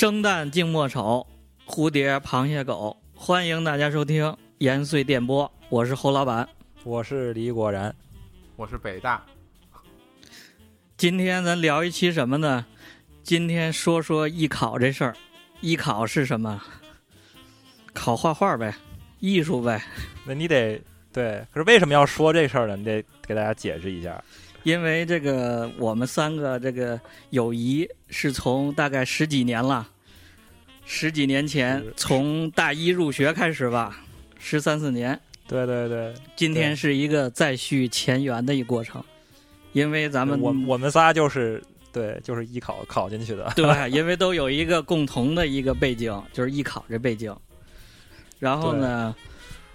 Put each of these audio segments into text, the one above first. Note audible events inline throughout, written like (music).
生旦净末丑，蝴蝶螃蟹狗，欢迎大家收听延绥电波，我是侯老板。我是李果然，我是北大，今天咱聊一期什么呢？今天说说艺考这事儿。艺考是什么？考画画呗，艺术呗。那你得对，可是为什么要说这事儿呢？你得给大家解释一下。因为这个，我们三个这个友谊是从大概十几年了，十几年前从大一入学开始吧，十三四年。对对对，今天是一个再续前缘的一过程，因为咱们我我们仨就是对，就是艺考考进去的。对，(laughs) 因为都有一个共同的一个背景，就是艺考这背景。然后呢，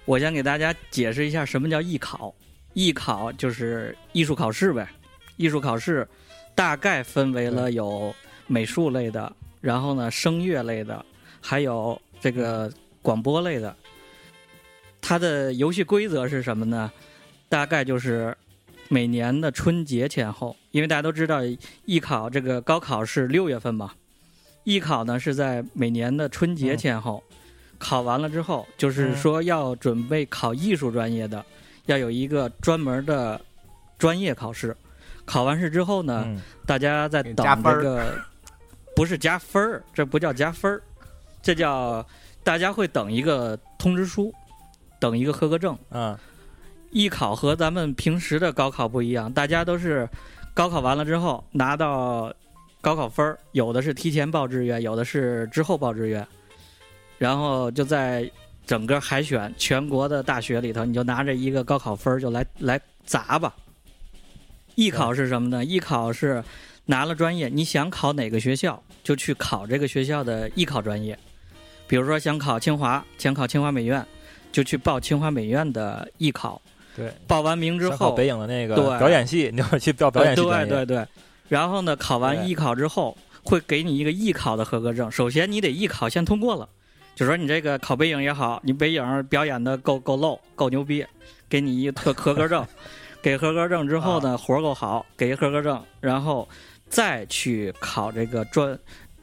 我先给大家解释一下什么叫艺考。艺考就是艺术考试呗，艺术考试大概分为了有美术类的，然后呢声乐类的，还有这个广播类的。它的游戏规则是什么呢？大概就是每年的春节前后，因为大家都知道艺考这个高考是六月份嘛，艺考呢是在每年的春节前后，考完了之后，就是说要准备考艺术专业的，要有一个专门的专业考试。考完试之后呢，嗯，大家在等这个，不是加分儿，这不叫加分儿，这叫大家会等一个通知书，等一个合格证。嗯，艺考和咱们平时的高考不一样，大家都是高考完了之后拿到高考分儿，有的是提前报志愿，有的是之后报志愿，然后就在整个海选全国的大学里头，你就拿着一个高考分儿就来来砸吧。艺考是什么呢？艺考是拿了专业，你想考哪个学校就去考这个学校的艺考专业，比如说想考清华，想考清华美院，就去报清华美院的艺考。对。报完名之后，北影的那个对表演系，(laughs) 你就去报表演系。对对对。然后呢，考完艺考之后，会给你一个艺考的合格证。首先，你得艺考先通过了，就说你这个考北影也好，你北影表演的够够露、够牛逼，给你一个特合格证。(laughs) 给合格证之后啊呢，活儿够好，给一合格证，然后再去考这个专，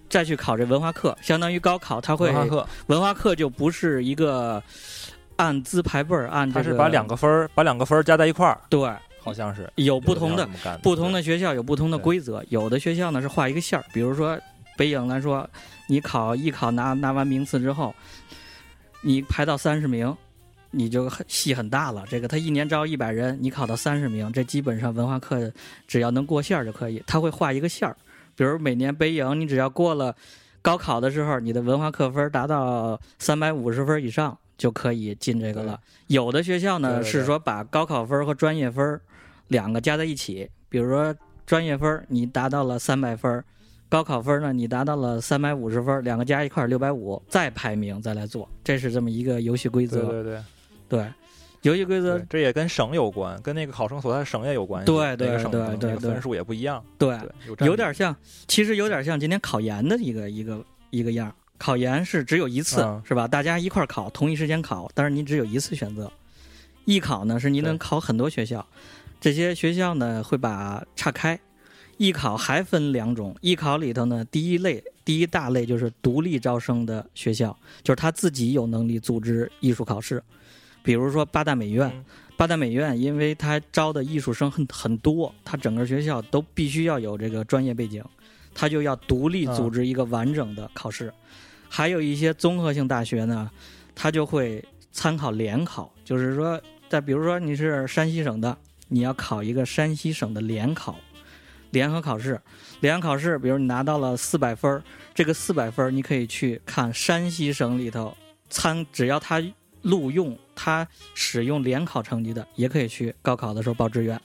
再去考这文化课，相当于高考，它会文化课，文化课就不是一个按资排辈儿，按这他是把两个分儿把两个分儿加在一块儿，对。好像是有不同的不同的学校有不同的规则，有的学校呢是画一个线儿，比如说北影来说，你考艺考拿拿完名次之后，你排到三十名，你就很戏很大了。这个他一年招一百人，你考到三十名，这基本上文化课只要能过线儿就可以。他会画一个线儿，比如每年北影，你只要过了高考的时候，你的文化课分达到三百五十分以上。就可以进这个了。有的学校呢是说把高考分和专业分两个加在一起，比如说专业分你达到了三百分，高考分呢你达到了三百五十分，两个加一块六百五，再排名再来做，这是这么一个游戏规则。对对对对游戏规则，这也跟省有关，跟那个考生所在的省也有关系。对对对对分数也不一样。对对，有点像，其实有点像今天考研的一个一个一个样儿。考研是只有一次，嗯是吧？大家一块儿考，同一时间考，但是你只有一次选择。艺考呢，是你能考很多学校，这些学校呢会把岔开。艺考还分两种，艺考里头呢，第一类第一大类就是独立招生的学校，就是他自己有能力组织艺术考试，比如说八大美院。嗯八大美院，因为它招的艺术生很很多，它整个学校都必须要有这个专业背景，它就要独立组织一个完整的考试。还有一些综合性大学呢，它就会参考联考，就是说，在比如说你是山西省的，你要考一个山西省的联考，联合考试。联合考试，比如你拿到了四百分儿，这个四百分儿你可以去看山西省里头参，只要他录用他使用联考成绩的，也可以去高考的时候报志愿。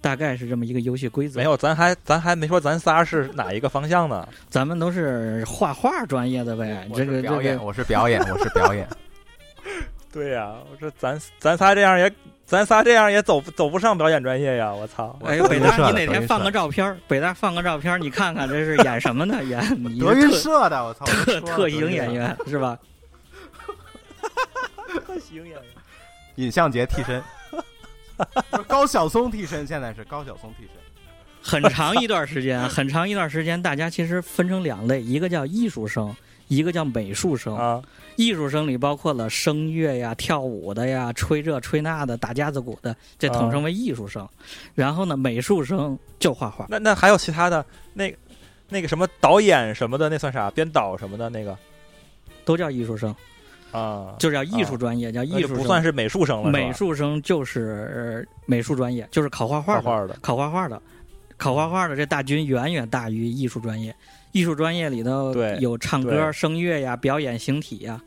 大概是这么一个游戏规则。没有，咱还咱还没说咱仨是哪一个方向呢？咱们都是画画专业的呗。我这个表演，我是表演，(laughs) 我是表演。对呀、我说咱咱仨这样也咱仨这样也走不走不上表演专业呀！我操！哎呦，北大，你哪天放个照片？北大放个照片，你看看这是演什么呢？演 (laughs) 德云社的，我操，特特型演，员是吧？行演员，尹相杰替身，不 (laughs) 是高晓松替身，现在是高晓松替身。很长一段时间，(laughs) 很长一段时间，大家其实分成两类，一个叫艺术生，一个叫美术生。啊，艺术生里包括了声乐呀、跳舞的呀、吹这吹那的、打架子鼓的，这统称为艺术生。然后呢，美术生就画画。那那还有其他的那那个什么导演什么的，那算啥？编导什么的那个都叫艺术生，啊，就叫艺术专业，叫艺术。不算是美术生了，美术生就是呃美术专业，就是考画画的，画画的考画画的，考画画的这大军远远大于艺术专业。艺术专业里头有唱歌、声乐呀、表演形体呀。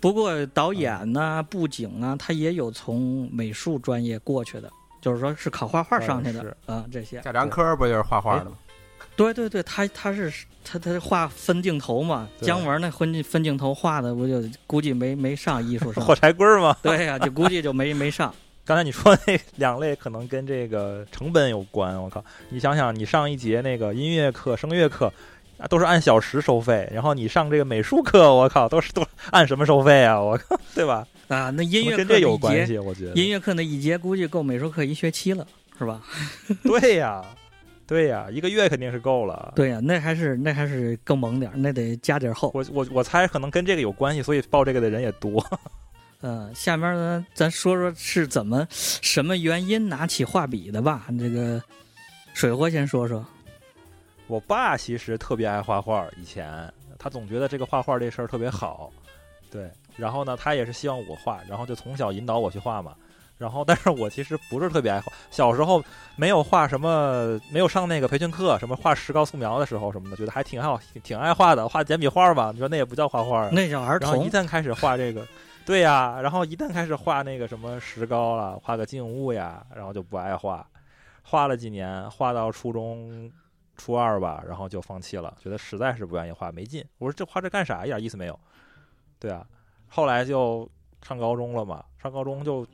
不过导演呐、布景啊，他也有从美术专业过去的，就是说是考画画上去的是啊、这些。贾樟柯不就是画画的吗？对对对，他他是他他画分镜头嘛，姜文那分分镜头画的，不就估计没没上艺术 (laughs) 生火。柴棍儿吗？对呀、就估计就没没上。(laughs) 刚才你说那两类可能跟这个成本有关，我靠！你想想，你上一节那个音乐课、声乐课，啊，都是按小时收费，然后你上这个美术课，我靠，都是都按什么收费啊？我靠，对吧？啊，那音乐跟这课有关系，我觉得。音乐课那一节估计够美术课一学期了，是吧？(laughs) 对呀，对呀，一个月肯定是够了。对呀、那还是那还是更猛点儿，那得加点儿厚。我我我猜可能跟这个有关系，所以报这个的人也多。嗯、(laughs) 下面呢，咱说说是怎么什么原因拿起画笔的吧。这个水货先说说。我爸其实特别爱画画，以前他总觉得这个画画这事儿特别好，对。然后呢，他也是希望我画，然后就从小引导我去画嘛。然后，但是我其实不是特别爱画，小时候没有画什么，没有上那个培训课，什么画石膏素描的时候什么的，觉得还挺好，挺挺爱画的，画简笔画吧。你说那也不叫画画啊，那叫儿然后一，旦开始画这个，对呀，然后一旦开始画那个什么石膏了，画个静物呀，然后就不爱画，画了几年，画到初中初二吧，然后就放弃了，觉得实在是不愿意画，没劲。我说这画这干啥，一点意思没有。对啊，后来就上高中了嘛，上高中就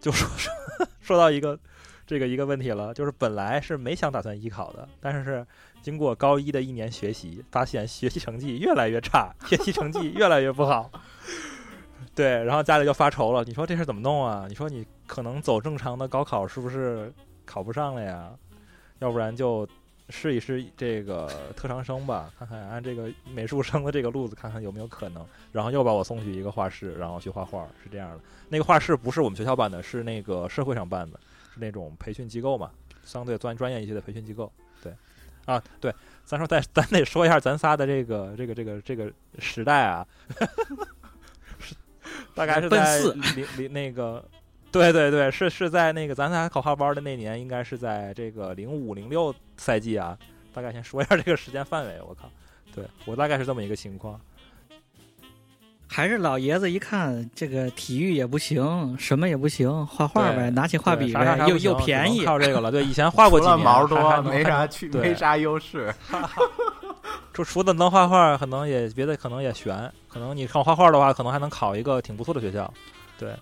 就说 (laughs) 说说到一个这个一个问题了，就是本来是没想打算艺考的，但是经过高一的一年学习，发现学习成绩越来越差，学习成绩越来越不好。(laughs) 对，然后家里就发愁了，你说这事怎么弄啊？你说你可能走正常的高考是不是考不上了呀？要不然就试一试这个特长生吧，看看按这个美术生的这个路子，看看有没有可能。然后又把我送去一个画室，然后去画画，是这样的。那个画室不是我们学校办的，是那个社会上办的，是那种培训机构嘛，相对专专业一些的培训机构。对，啊，对，咱说再咱得说一下咱仨的这个这个这个这个时代啊，(laughs) 是大概是在零零那个。(laughs) 对对对，是是在那个咱仨考画班的那年，应该是在这个零五零六赛季啊。大概先说一下这个时间范围，我靠，对我大概是这么一个情况。还是老爷子一看这个体育也不行，什么也不行，画画呗，拿起画笔对啥啥呗，又又便宜，靠这个了。对，以前画过几年，毛多，没啥去，对没啥优势。(laughs) (laughs) 除除了能画画，可能也别的可能也悬。可能你靠画画的话，可能还能考一个挺不错的学校。对，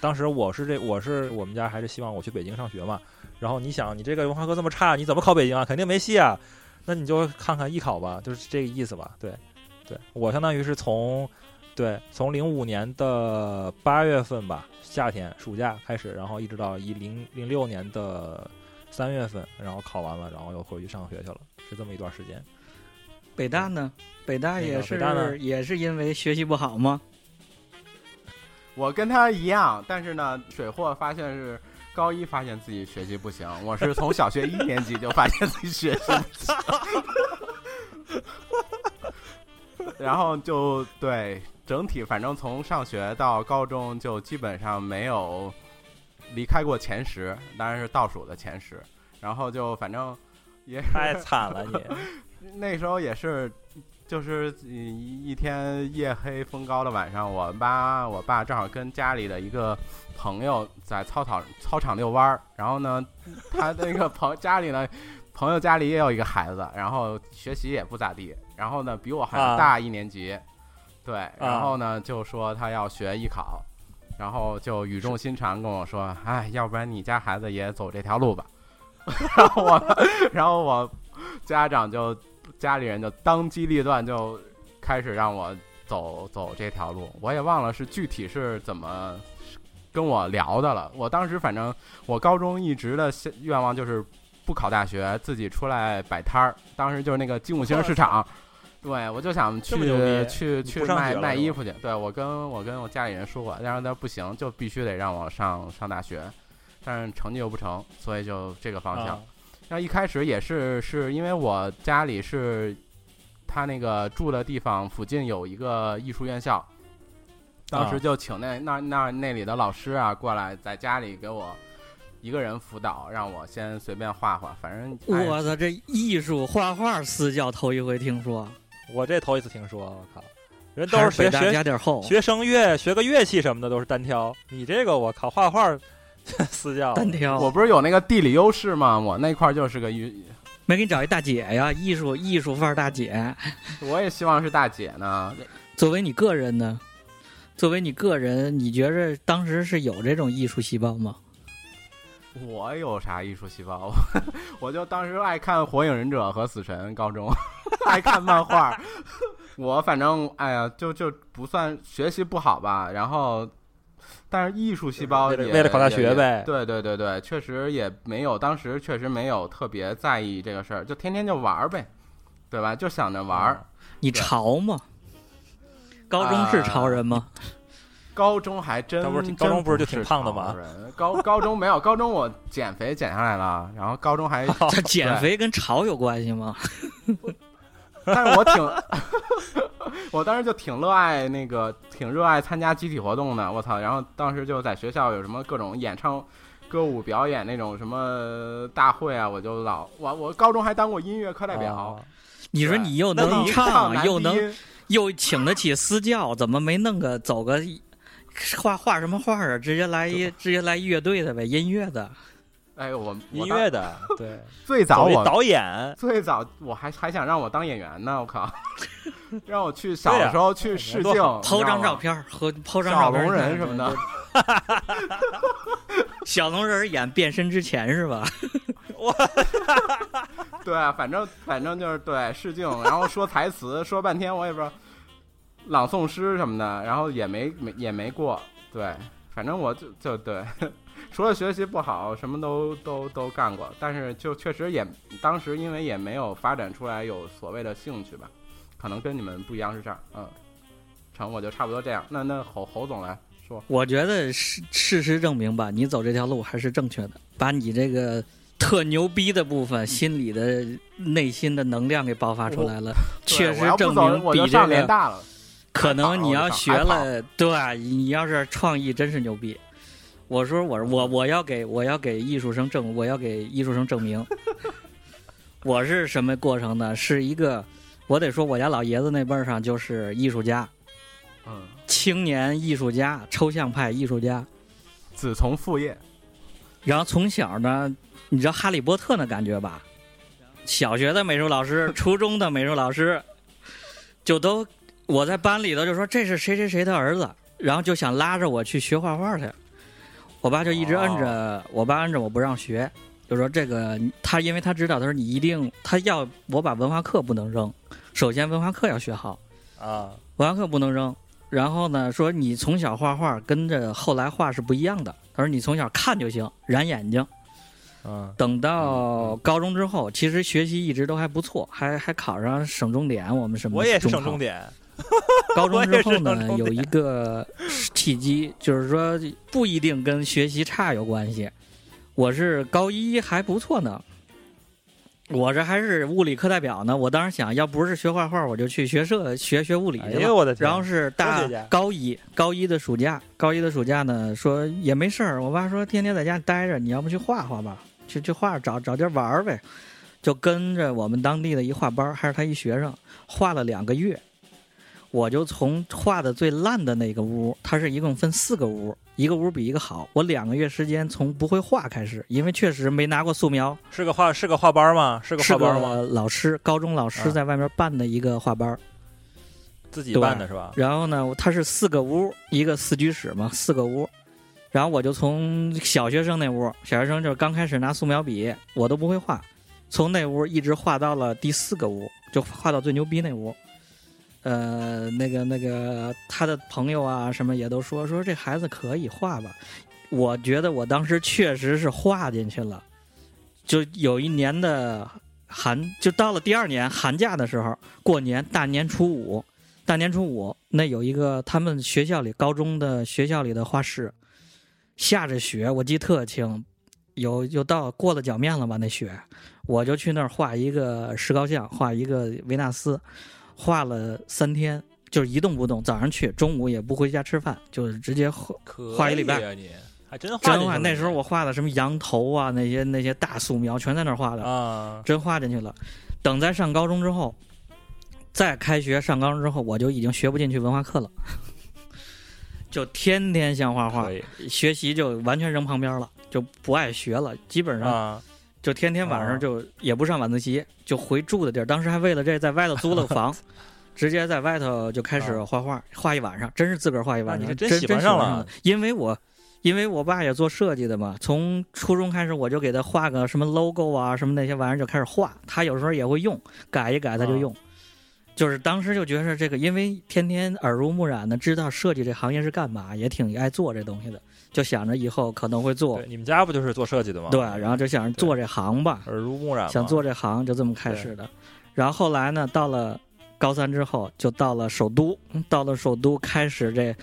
当时我是这，我是我们家还是希望我去北京上学嘛。然后你想，你这个文化课这么差，你怎么考北京啊？肯定没戏啊。那你就看看艺考吧，就是这个意思吧。对，对我相当于是从对从零五年的八月份吧，夏天暑假开始，然后一直到一零零六年的三月份，然后考完了，然后又回去上学去了，是这么一段时间。北大呢？北大那个也北大呢是也是因为学习不好吗？我跟他一样，但是呢，水货发现是高一发现自己学习不行，我是从小学一年级就发现自己学习不行，然后就对整体，反正从上学到高中就基本上没有离开过前十，当然是倒数的前十，然后就反正也太惨了你。(laughs) 那时候也是，就是一一天夜黑风高的晚上，我妈我爸正好跟家里的一个朋友在操场操场遛弯儿，然后呢，他那个朋家里呢，朋友家里也有一个孩子，然后学习也不咋地，然后呢比我还啊。大一年级，对，然后呢就说他要学艺考，然后就语重心长跟我说，哎，要不然你家孩子也走这条路吧，(laughs) 然后我，然后我家长就家里人就当机立断，就开始让我走走这条路。我也忘了是具体是怎么跟我聊的了。我当时反正我高中一直的愿望就是不考大学，自己出来摆摊儿。当时就是那个金五星市场，对我就想去去去卖卖衣服去。对我跟我跟我家里人说过，但是他说不行，就必须得让我上上大学，但是成绩又不成，所以就这个方向。啊那一开始也是是因为我家里是，他那个住的地方附近有一个艺术院校，当时啊。就请那那那那里的老师啊过来，在家里给我一个人辅导，让我先随便画画，反正哎我操，这艺术画画私教头一回听说，我这头一次听说，我靠，人都是北大是学学加点厚，学声乐，学个乐器什么的都是单挑，你这个我靠，画画 (laughs) 私教，单挑。我不是有那个地理优势吗？我那块儿就是个艺，没给你找一大姐呀，艺术艺术范儿大姐。(laughs) 我也希望是大姐呢。作为你个人呢，作为你个人，你觉着当时是有这种艺术细胞吗？我有啥艺术细胞？(laughs) 我就当时爱看《火影忍者》和《死神》，高中爱看漫画。我反正哎呀，就就不算学习不好吧，然后，但是艺术细胞也为了考大学呗对对对对，确实也没有，当时确实没有特别在意这个事儿，就天天就玩儿呗，对吧？就想着玩儿。你潮吗？高中是潮人吗？高中还真不是高中不是就挺胖的吗？高 (laughs) 高中没有，高中我减肥减下来了，然后高中还 (laughs) 这减肥跟潮有关系吗？(laughs) 但是我挺，(laughs) 我当时就挺热爱那个，挺热爱参加集体活动的。我操！然后当时就在学校有什么各种演唱、歌舞表演那种什么大会啊，我就老我我高中还当过音乐课代表，啊你说你又能唱，又能又请得起私教，怎么没弄个走个画画什么画啊？直接来一直接来乐队的呗，音乐的。哎，我音乐的，(laughs) 对，最早我导演，最早我还还想让我当演员呢，我靠，(laughs) 让我去小的时候去试镜，抛张照片。和抛张小照片儿龙人什么的，(laughs) 小龙人演变身之前是吧？我对啊，反正反正就是对试镜，然后说台词，说半天我也不知道，朗诵诗什么的，然后也没没也没过。对，反正我就就对，除了学习不好，什么都都都干过，但是就确实也当时因为也没有发展出来有所谓的兴趣吧，可能跟你们不一样是这样。嗯，成，我就差不多这样。那那侯侯总来说，我觉得事事实证明吧，你走这条路还是正确的，把你这个特牛逼的部分、心里的内心的能量给爆发出来了，确实证明我比这个联大了。可能你要学了，对，你要是创意真是牛逼。我说我我我要给我要给艺术生证，我要给艺术生证明，(laughs) 我是什么过程呢？是一个，我得说我家老爷子那辈儿上就是艺术家，嗯，青年艺术家，抽象派艺术家。子从父业。然后从小呢，你知道哈利波特那感觉吧？小学的美术老师，(laughs) 初中的美术老师，就都我在班里头就说这是谁谁谁的儿子，然后就想拉着我去学画画去。我爸就一直摁着，我爸摁着我不让学，就说这个他因为他知道，他说你一定他要我把文化课不能扔，首先文化课要学好，啊，文化课不能扔。然后呢，说你从小画画跟着后来画是不一样的。他说你从小看就行，燃眼睛。嗯，等到高中之后，其实学习一直都还不错，还还考上省重点。我们什么？我也是省重。点，(laughs) 高中之后呢有一个契机，就是说不一定跟学习差有关系。我是高一还不错呢，我这还是物理课代表呢。我当时想要不是学画画，我就去学社学学物理哎去了。呦我的天，然后是大高一，高一的暑假，高一的暑假呢，说也没事儿。我爸说天天在家待着，你要不去画画吧，去去画找找地儿玩儿呗。就跟着我们当地的一画班，还是他一学生，画了两个月。我就从画的最烂的那个屋，它是一共分四个屋，一个屋比一个好。我两个月时间从不会画开始，因为确实没拿过素描，是个画是个画班吗？是个画班吗？老师，高中老师啊在外面办的一个画班儿。自己办的是吧？然后呢，它是四个屋，一个四居室嘛，四个屋。然后我就从小学生那屋，小学生就是刚开始拿素描笔，我都不会画，从那屋一直画到了第四个屋，就画到最牛逼那屋。呃，那个那个，他的朋友啊什么也都说说这孩子可以画吧。我觉得我当时确实是画进去了，就有一年的寒，就到了第二年寒假的时候，过年大年初五，大年初五那有一个他们学校里高中的学校里的画室，下着雪，我记特清，有有到过了脚面了吧那雪，我就去那儿画一个石膏像，画一个维纳斯，画了三天，就是一动不动，早上去，中午也不回家吃饭，就是直接画可画一礼拜还真画真画那时候我画的什么羊头啊，那些那些大素描全在那儿画的，啊，真画进去了。等在上高中之后，再开学上高中之后，我就已经学不进去文化课了，(laughs) 就天天想画画学习就完全扔旁边了，就不爱学了，基本上啊，就天天晚哦上就也不上晚自习，就回住的地儿。当时还为了这在外头租了个房。(laughs) 直接在外头就开始啊画画，画一晚上，真是自个儿画一晚上，真真喜欢上了了。因为我，因为我爸也做设计的嘛，从初中开始我就给他画个什么 logo 啊，什么那些玩意儿就开始画。他有时候也会用，改一改他就啊用。就是当时就觉得这个，因为天天耳濡目染的知道设计这行业是干嘛，也挺爱做这东西的，就想着以后可能会做，，你们家不就是做设计的吗？对，然后就想着做这行吧，耳濡目染，想做这行就这么开始的。然后后来呢，到了高三之后，就到了首都，到了首都开始这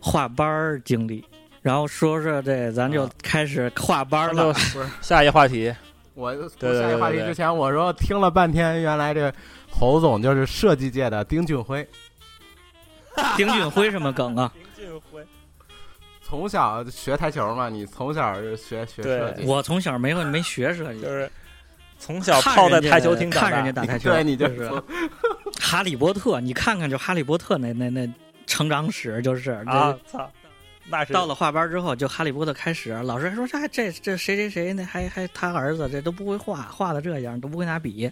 画班儿经历。然后说说这，咱就啊开始画班儿那了。就 (laughs) 下一话题，我对对下一话题之前，我说听了半天，原来这侯总就是设计界的丁俊晖，(laughs) 丁俊晖什么梗啊？丁俊晖，从小学台球嘛，你从小就学学设计，我从小没有没学设计。就，是从小泡在台球厅看人家，打台球，对，你就就是。哈利波特，你看看就哈利波特那那那成长史，就是这啊，操，那是。到了画班之后，就哈利波特开始，老师还说这这这谁谁谁那还还他儿子这都不会画，画的这样都不会拿笔，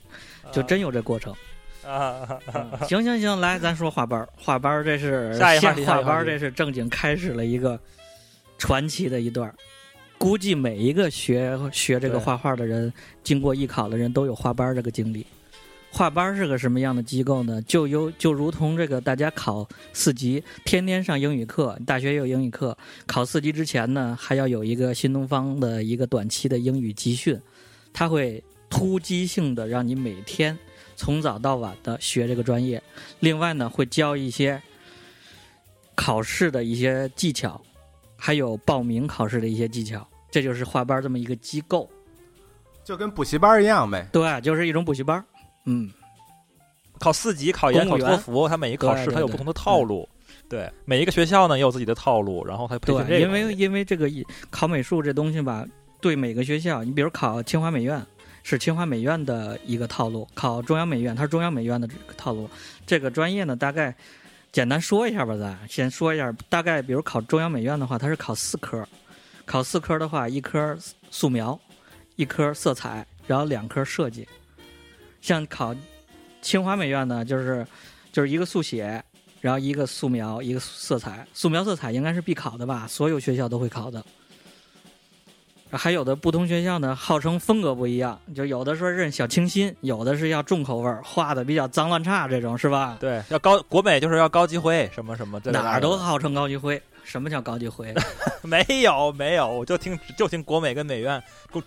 就真有这过程。啊，嗯行行行，来咱说画班儿，画班儿这是下画班这是正经开始了一个传奇的一段儿。估计每一个学学这个画画的人，经过艺考的人都有画班儿这个经历。画班儿是个什么样的机构呢？就有就如同这个大家考四级，天天上英语课，大学也有英语课。考四级之前呢，还要有一个新东方的一个短期的英语集训，它会突击性的让你每天从早到晚的学这个专业。另外呢，会教一些考试的一些技巧，还有报名考试的一些技巧。这就是画班儿这么一个机构，就跟补习班一样呗。对，就是一种补习班儿。嗯，考四级、考研、考托福，它每一个考试它有不同的套路。对，每一个学校呢也有自己的套路，然后它培训这对，个。因为因为这个一考美术这东西吧，对每个学校，你比如考清华美院是清华美院的一个套路，考中央美院它是中央美院的套路。这个专业呢，大概简单说一下吧，咱先说一下，大概比如考中央美院的话，它是考四科，考四科的话，一科素描，一科色彩，然后两科设计。像考清华美院呢，就是就是一个速写，然后一个素描，一个色彩。素描、色彩应该是必考的吧？所有学校都会考的。还有的不同学校呢，号称风格不一样，就有的说认小清新，有的是要重口味儿，画的比较脏乱差这种，是吧？对要高国美就是要高级灰什么什么，这个哪儿都号称高级灰。什么叫高级灰？(laughs) 没有没有，我就听就听国美跟美院，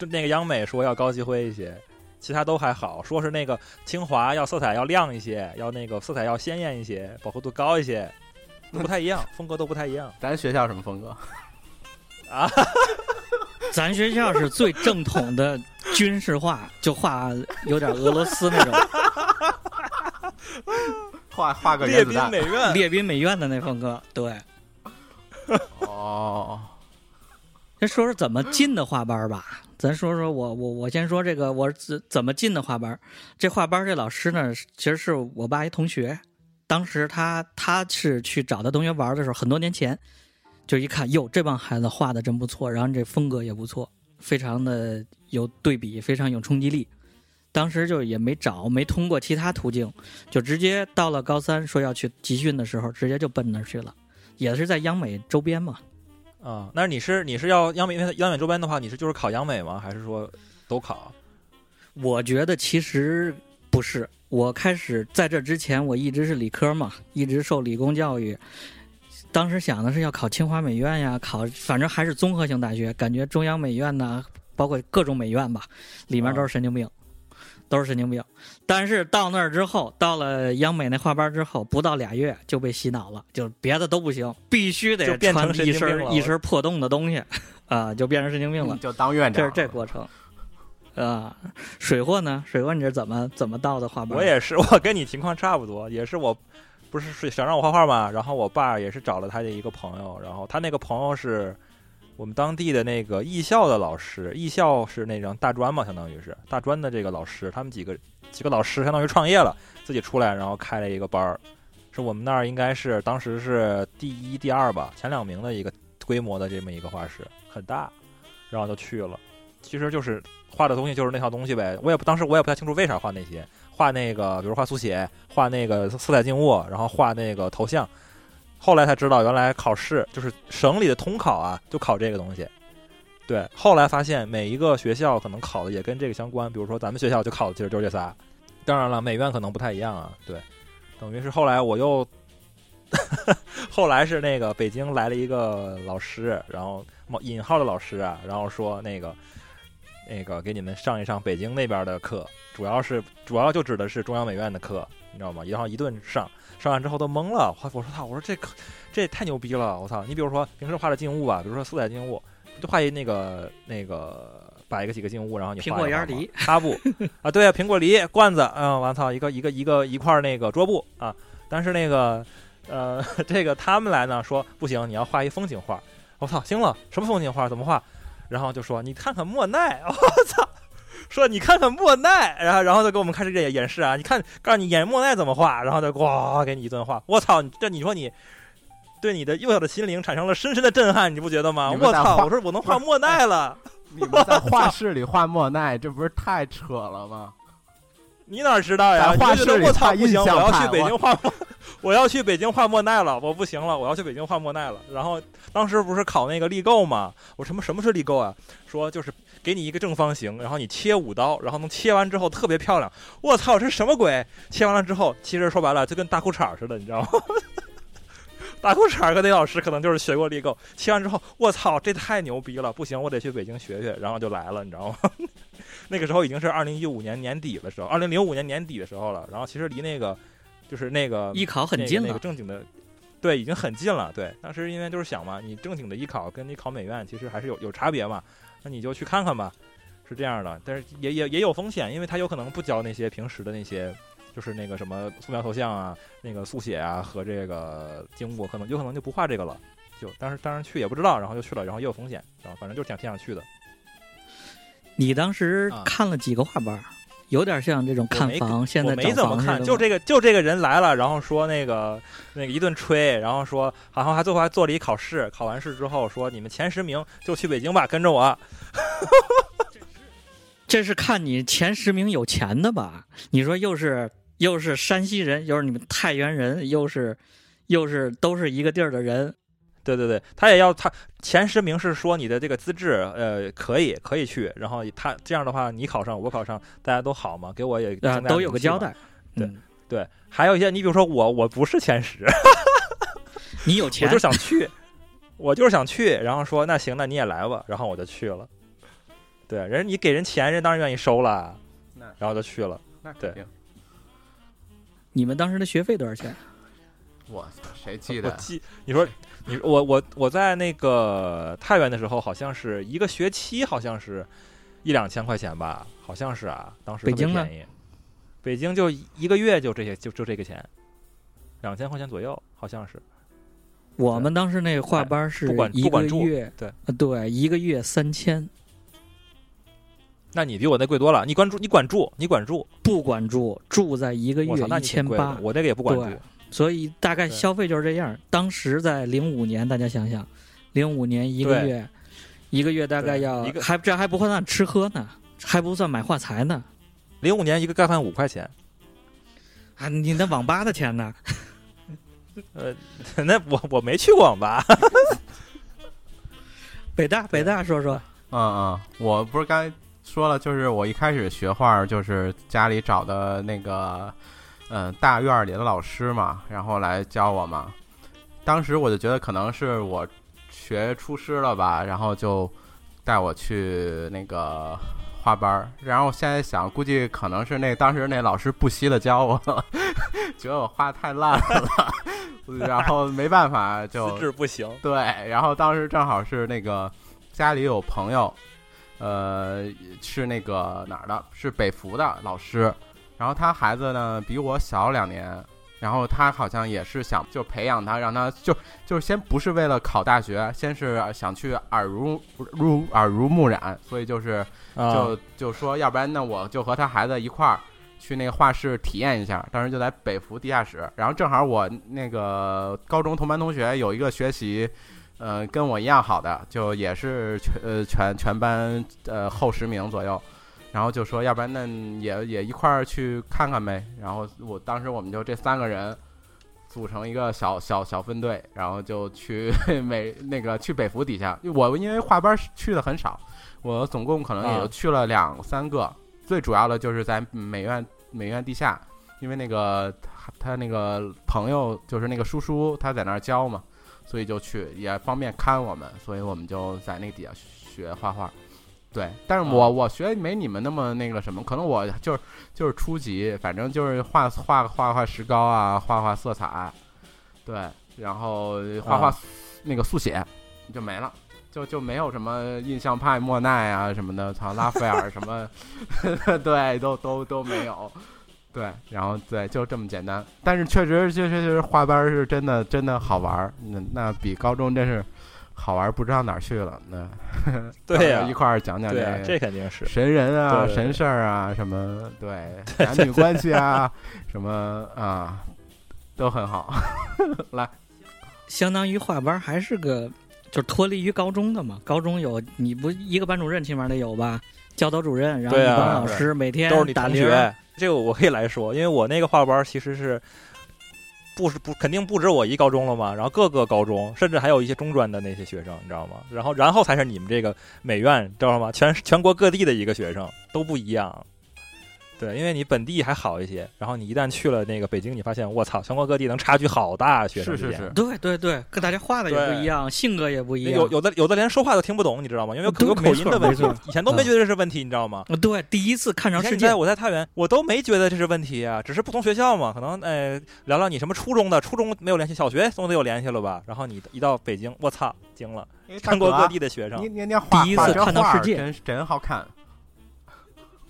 那个央美说要高级灰一些，其他都还好。说是那个清华要色彩要亮一些，要那个色彩要鲜艳一些，饱和度高一些，都不太一样，风格都不太一样咱学校什么风格？啊。(laughs) 咱学校是最正统的军事化，就画有点俄罗斯那种 (laughs) 画画个列宾原子弹。美院列宾美院的那风格。对，哦，先说说怎么进的画班吧。咱说说我我我先说这个我怎怎么进的画班。这画班这老师呢，其实是我爸一同学。当时他他是去找他同学玩的时候，很多年前，就一看哟，这帮孩子画的真不错，然后这风格也不错，非常的有对比，非常有冲击力。当时就也没找，没通过其他途径，就直接到了高三说要去集训的时候，直接就奔那儿去了，也是在央美周边嘛。啊，那你是你是要央美因为央美周边的话，你是就是考央美吗？还是说都考？我觉得其实不是。我开始在这之前，我一直是理科嘛，一直受理工教育。当时想的是要考清华美院呀，考反正还是综合性大学。感觉中央美院呢，包括各种美院吧，里面都是神经病，都是神经病。但是到那儿之后，到了央美那画班之后，不到俩月就被洗脑了，就别的都不行，必须得变成穿一身一身破洞的东西，啊，就变成神经病了。就当院长，这是这过程。啊，水货呢？水货你是怎么怎么到的画班？我也是，(laughs) 我跟你情况差不多，也是我，不是是想让我画画嘛，然后我爸也是找了他的一个朋友，然后他那个朋友是我们当地的那个艺校的老师，艺校是那种大专嘛，相当于是 (laughs) 大专的这个老师，他们几个几个老师相当于创业了，自己出来然后开了一个班儿，是我们那儿应该是当时是第一、第二吧，前两名的一个规模的这么一个画室，很大，然后就去了，其实就是画的东西就是那套东西呗，我也不当时我也不太清楚为啥画那些。画那个，比如画速写，画那个色彩静物，然后画那个头像。后来才知道，原来考试就是省里的统考啊，就考这个东西。对，后来发现每一个学校可能考的也跟这个相关，比如说咱们学校就考的其实就是这仨。当然了，美院可能不太一样啊。对，等于是后来我又，(laughs) 后来是那个北京来了一个老师，然后引号的老师啊，然后说那个。那个给你们上一上北京那边的课，主要是主要就指的是中央美院的课，你知道吗？然后一顿上，上完之后都懵了。我我说操，我说这课这太牛逼了，我操！你比如说平时画的静物吧，比如说色彩静物，就画一那个那个摆一个几个静物，然后你苹果园梨擦布啊，对啊，苹果梨罐子，嗯，我操，一个一个一个一块那个桌布啊。但是那个呃，(laughs) 这个他们来呢说不行，你要画一风景画。我操，行了，什么风景画？怎么画？然后就说你看看莫奈，(laughs) 我操！说你看看莫奈，然后然后就给我们开始演演示啊！你看，告诉你演莫奈怎么画，然后就呱给你一顿画。我操！这你说你对你的幼小的心灵产生了深深的震撼，你不觉得吗？我操！我说我能画莫奈了。你们在 (laughs) 画室里画莫奈，这不是太扯了吗？你哪知道呀？画室里我操，不行！我要去北京画，我要去北京画莫奈了，我不行了，我要去北京画莫奈了。然后当时不是考那个立构吗？我什么什么是立构啊？说就是给你一个正方形，然后你切五刀，然后能切完之后特别漂亮。我操，这什么鬼？切完了之后，其实说白了就跟大裤衩似的，你知道吗？大裤衩跟那老师可能就是学过立构，切完之后，我操，这太牛逼了！不行，我得去北京学学，然后就来了，你知道吗？(laughs) 那个时候已经是二零一五年年底的时候，二零零五年年底的时候了。然后其实离那个就是那个艺考很近了，那个正经的，对，已经很近了。对，当时因为就是想嘛，你正经的艺考跟你考美院其实还是有有差别嘛，那你就去看看吧，是这样的。但是也也也有风险，因为他有可能不教那些平时的那些，就是那个什么素描头像啊，那个速写啊和这个静物，可能有可能就不画这个了。就当时当时去也不知道，然后就去了，然后也有风险，然后反正就是挺挺想去的。你当时看了几个画班？有点像这种看房，现在没怎么看，就这个就这个人来了，然后说那个那个一顿吹，然后说好像还最后还做了一考试，考完试之后说你们前十名就去北京吧，跟着我。这是看你前十名有钱的吧？你说又是又是山西人，又是你们太原人，又是又是都是一个地儿的人。对对对，他也要他前十名是说你的这个资质，呃，可以可以去，然后他这样的话，你考上我考上，大家都好嘛，给我也都有个交代。对对，还有一些，你比如说我，我不是前十，(laughs) 你有钱，我就想去，我就是想去，然后说那行，那你也来吧，然后我就去了。对，人你给人钱，人当然愿意收了，然后就去了。对，你们当时的学费多少钱？我操，谁记得？记，你说。你我我我在那个太原的时候，好像是一个学期，好像是一两千块钱吧，好像是啊，当时北京便宜，北京就一个月就这些，就就这个钱，两千块钱左右，好像是。我们当时那个画班是一个月，对对，一个月三千。那你比我那贵多了，你管住，你管住，你管住，不管住，住在一个月一千八，我那个也不管住。所以大概消费就是这样。当时在零五年，大家想想，零五年一个月，一个月大概要还这还不算吃喝呢，还不算买画材呢。零五年一个盖饭五块钱，啊，你那网吧的钱呢？(laughs) 呃，那我我没去过网吧。北大，北大说说。嗯嗯，我不是刚才说了，就是我一开始学画，就是家里找的那个。嗯，大院里的老师嘛，然后来教我嘛。当时我就觉得可能是我学出师了吧，然后就带我去那个画班儿。然后现在想，估计可能是那当时那老师不惜的教我，(laughs) 觉得我画太烂了，然后没办法就 (laughs) 资质不行。对，然后当时正好是那个家里有朋友，呃，是那个哪儿的，是北服的老师，然后他孩子呢比我小两年，然后他好像也是想就培养他，让他就就是先不是为了考大学，先是想去耳濡入耳濡目染，所以就是啊就就说，要不然那我就和他孩子一块儿去那个画室体验一下。当时就在北服地下室，然后正好我那个高中同班同学有一个学习，呃，跟我一样好的，就也是全呃全全班呃后十名左右。然后就说，要不然那也也一块儿去看看呗。然后我当时我们就这三个人组成一个小小小分队，然后就去美那个去北服底下。我因为画班去的很少，我总共可能也就去了两三个。最主要的就是在美院美院地下，因为那个他他那个朋友就是那个叔叔他在那儿教嘛，所以就去也方便看我们，所以我们就在那个底下学画画。对，但是我、啊我学没你们那么那个什么，可能我就是就是初级，反正就是画画画画石膏啊，画画色彩，对，然后画画啊那个速写就没了。就就没有什么印象派、莫奈啊什么的，操拉斐尔什么，对，都都都没有，对，然后对，就这么简单。但是确实，确实确实画班是真的真的好玩儿，那那比高中真是好玩儿不知道哪儿去了。那 (laughs) 对呀一块儿讲讲这这肯定是。神人啊、对对对神事儿啊，什么对 (laughs) 男女关系啊，什么啊，都很好。(laughs) 来相当于画班还是个就是脱离于高中的嘛。高中有你不一个班主任起码得有吧，教导主任，然后一对啊帮老师每天都是你打铃儿同学，这个我可以来说，因为我那个画班其实是不是不肯定不止我一高中了嘛，然后各个高中，甚至还有一些中专的那些学生，你知道吗？然后然后才是你们这个美院，知道吗？全全国各地的一个学生都不一样。对，因为你本地还好一些，然后你一旦去了那个北京，你发现我操，全国各地能差距好大，学生之间是是是，对对对，跟大家画的也不一样，性格也不一样。有有的有的连说话都听不懂，你知道吗？因为有对有口音的问题以前都没觉得这是问题，你知道吗？呃对，第一次看上世界以前，我在太原，我都没觉得这是问题啊，只是不同学校嘛，可能哎聊聊你什么初中的，初中没有联系，小学总得有联系了吧？然后你一到北京，我操，惊了，全国各地的学生你，你你第一次看到世界真真好看。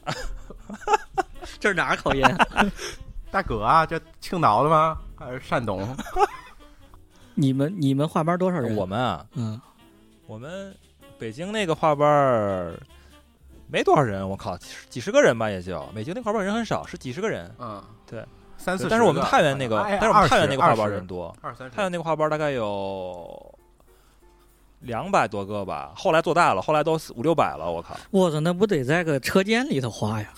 (laughs) (laughs) 这是哪儿口音？(laughs) 大哥啊，这青岛的吗？还是山东？(laughs) 你们你们画班多少人？我们啊，嗯，我们北京那个画班儿没多少人，我靠，几十几十个人吧，也就北京那画班人很少，是几十个人。嗯，对，三四但是我们太原那个，哎但是我们太原那个画班人多，二三十。太原那个画班大概有两百多个吧，后来做大了，后来都五六百了，我靠。我操，那不得在个车间里头花呀？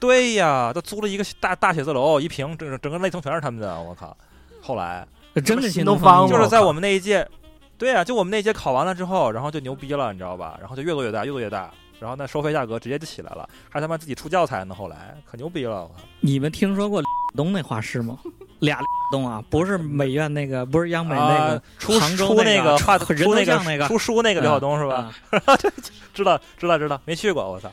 对呀，他租了一个大大写字楼，一平整整个那层全是他们的，我靠。后来这真的新新东东方方就是在我们那一届，对呀、就我们那一届考完了之后，然后就牛逼了，你知道吧？然后就越做越大，越做越大，然后那收费价格直接就起来了，还他妈自己出教材呢，后来可牛逼了，我靠。你们听说过 (laughs) 东那画室吗？俩东啊，不是美院那个，不是央美那个啊，出出那个出人那个出书那个刘晓东是吧？(laughs) 啊知道知道知道，没去过，我操。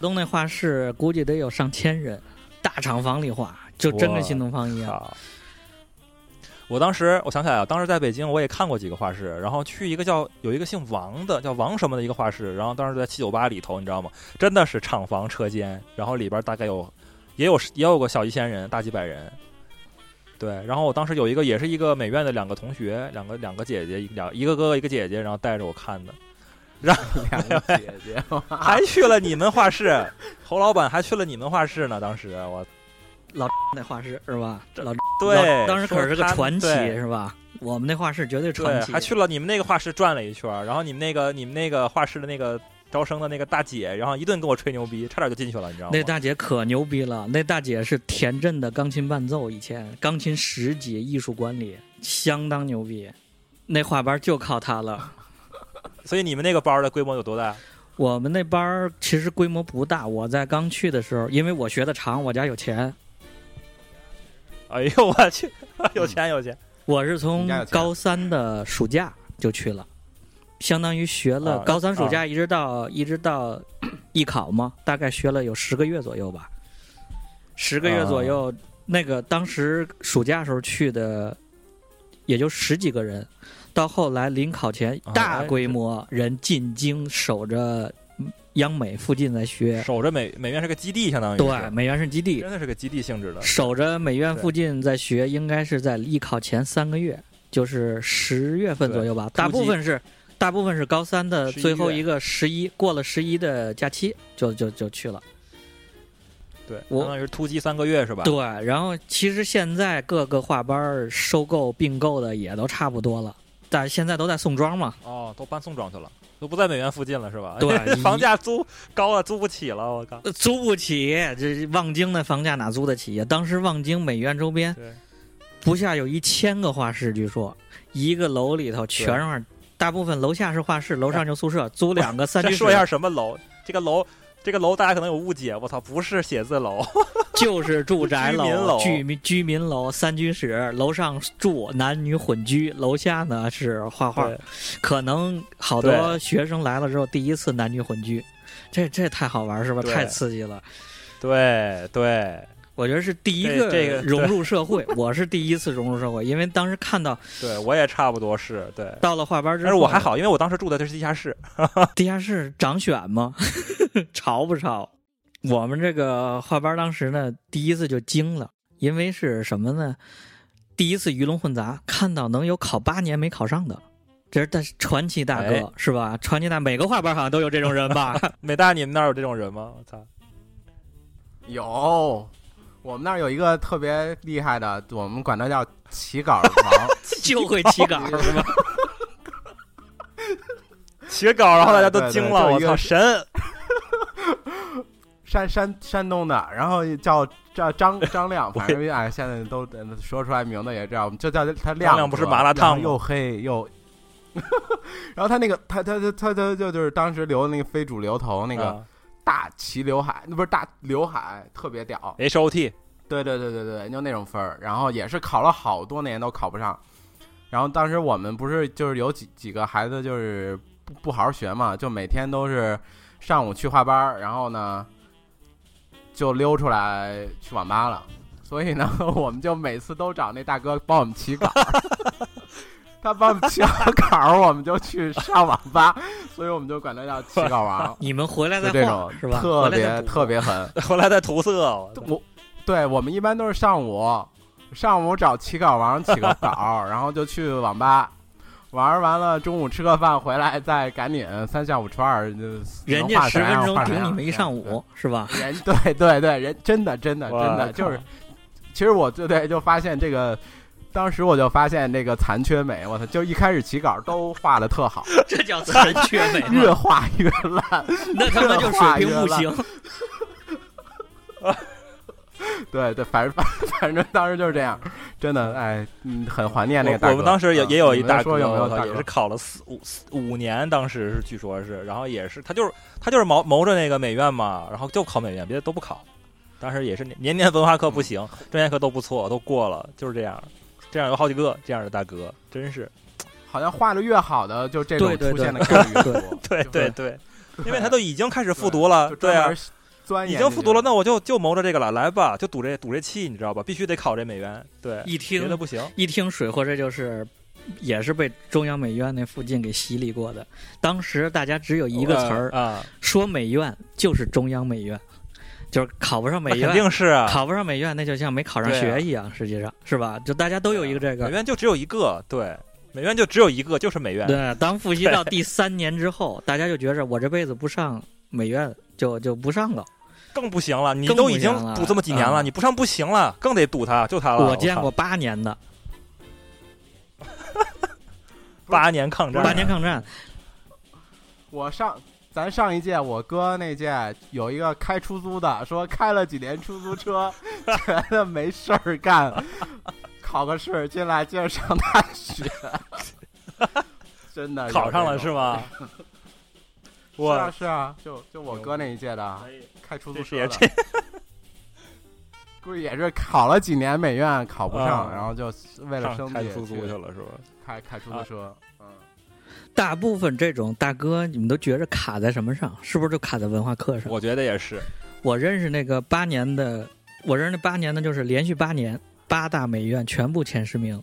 东那画室估计得有上千人，大厂房里画，就真跟新东方一样。我当时我想起来了，当时在北京我也看过几个画室，然后去一个叫有一个姓王的叫王什么的一个画室，然后当时在七九八里头，你知道吗？真的是厂房车间，然后里边大概有也有也有个小一千人，大几百人。对，然后我当时有一个也是一个美院的两个同学，两个两个姐姐，一两一个哥哥一个姐姐，然后带着我看的，让两个姐姐，(laughs) 还去了你们画室，侯老板还去了你们画室呢。当时我老 (laughs) 那画室是吧？老对老，当时可是个传奇是吧？我们那画室绝对传对，奇。还去了你们那个画室转了一圈，然后你们那个你们那个画室的那个招生的那个大姐，然后一顿跟我吹牛逼，差点就进去了，你知道吗？那大姐可牛逼了，那大姐是田震的钢琴伴奏，以前钢琴十级艺术管理，相当牛逼。那画班就靠她了。(laughs) 所以你们那个班的规模有多大？我们那班儿其实规模不大，我在刚去的时候，因为我学的长，我家有钱，哎呦我去，(laughs) 有钱有钱！我是从高三的暑假就去了，相当于学了啊高三暑假一直到、一直到艺考嘛，大概学了有十个月左右吧，十个月左右。那个当时暑假时候去的，也就十几个人，到后来临考前啊大规模人进京守着央美附近在学，守着美美院是个基地，相当于对，美院是基地，真的是个基地性质的。守着美院附近在学，应该是在艺考前三个月，就是十月份左右吧。大部分是大部分是高三的最后一个十一，过了十一的假期就就就去了。对，我相当于是突击三个月是吧？对，然后其实现在各个画班收购并购的也都差不多了，但现在都在宋庄嘛。哦，都搬宋庄去了，都不在美院附近了是吧？对 (laughs) 房价租高了，租不起了，我靠。呃租不起，这望京的房价哪租得起呀？当时望京美院周边，不下有一千个画室，据说一个楼里头全是画，大部分楼下是画室，楼上就宿舍，租两个 (laughs) 三居室。说一下什么楼？这个楼，这个楼大家可能有误解，我操，不是写字楼，(laughs) 就是住宅楼居民居民楼三居室，楼上住男女混居，楼下呢是画画。可能好多学生来了之后第一次男女混居，这这太好玩是吧？太刺激了。对对我觉得是第一个这个融入社会，(laughs) 我是第一次融入社会，因为当时看到对，我也差不多是对。到了画班之后，但是我还好，因为我当时住的这是地下室。(laughs) (laughs) 地下室长选吗？潮不潮？我们这个画班当时呢，第一次就惊了，因为是什么呢？第一次鱼龙混杂，看到能有考八年没考上的，这是但是传奇大哥、哎是吧？传奇大，每个画班好像都有这种人吧？美大你们那儿有这种人吗？我操！有，我们那儿有一个特别厉害的，我们管他叫起稿王。(laughs) 就会起稿是吧？(laughs) 写稿，然后大家都惊了，我操，就一个神！(laughs) 山山山东的，然后叫叫张张亮，反正哎，现在都呃说出来名字也知道，就叫他亮亮不是麻辣烫吗又黑又，然后他那个他他他他他就就是当时留的那个非主流头那个啊大齐刘海，那不是大刘海，特别屌。H O T 对对对对对，就那种分儿，然后也是考了好多年都考不上。然后当时我们不是就是有几几个孩子就是不不好好学嘛，就每天都是上午去画班儿，然后呢就溜出来去网吧了。所以呢，我们就每次都找那大哥帮我们起稿儿，他帮我们起好稿 (laughs) 儿，我们就去上网吧，所以我们就管他叫起稿王，(laughs) 你们回来再就这种是吧？特别特别狠。(laughs) 回来再涂色，我对我们一般都是上午，上午找起稿王起个稿，然后就去网吧玩完了，中午吃个饭回来，再赶紧三下五除二就人家十分钟顶你们一上午是吧？人对对对，人真的真的真的就是，其实我就对就发现这个。当时我就发现那个残缺美，我操！就一开始起稿都画的特好，(laughs) 这叫残缺美 (laughs) 越？画越烂。(laughs) 那他妈就水平不行。对对，反正反反正当时就是这样，真的哎，嗯，很怀念那个大哥。我我们当时也嗯也有一大哥，也是考了四五四五年，当时是据说是，然后也是他就是他就是谋谋着那个美院嘛，然后就考美院，别的都不考。当时也是年年年文化课不行，专业课都不错，都过了，就是这样。这样有好几个这样的大哥，真是好像画的越好的，就这种出现的对概率越多。对对对，因为他都已经开始复读了，对啊已经复读了，那我就就谋着这个了，来吧，就赌这赌这气，你知道吧？必须得考这美院，对，一听别的不行。一听水货，这就是也是被中央美院那附近给洗礼过的。当时大家只有一个词儿，啊，说美院就是中央美院，就是考不上美院肯院，定是啊，考不上美院，那就像没考上学一样，实际上是吧？就大家都有一个这个美。院就只有一个，对，美院就只有一个，就是美院。对，当复习到第三年之后，(laughs) 大家就觉着我这辈子不上美院就就不上了。更不行了，你都已经赌这么几年了，嗯你不上不行了，更得赌他，就他了。我见过八年的，(laughs) 八年抗战，八年抗战，我上咱上一届我哥那届有一个开出租的，说开了几年出租车，觉得没事儿干，考个试进来接着上大学，真的考上了是吗？(laughs) 是啊我是啊，就就我哥那一届的开出租车的估计也是考了几年美院考不上，啊然后就为了生计开出租去去了是吧？开开出租车，嗯，大部分这种大哥，你们都觉着卡在什么上？是不是就卡在文化课上？我觉得也是。我认识那个八年的，我认识那八年的，就是连续八年八大美院全部前十名，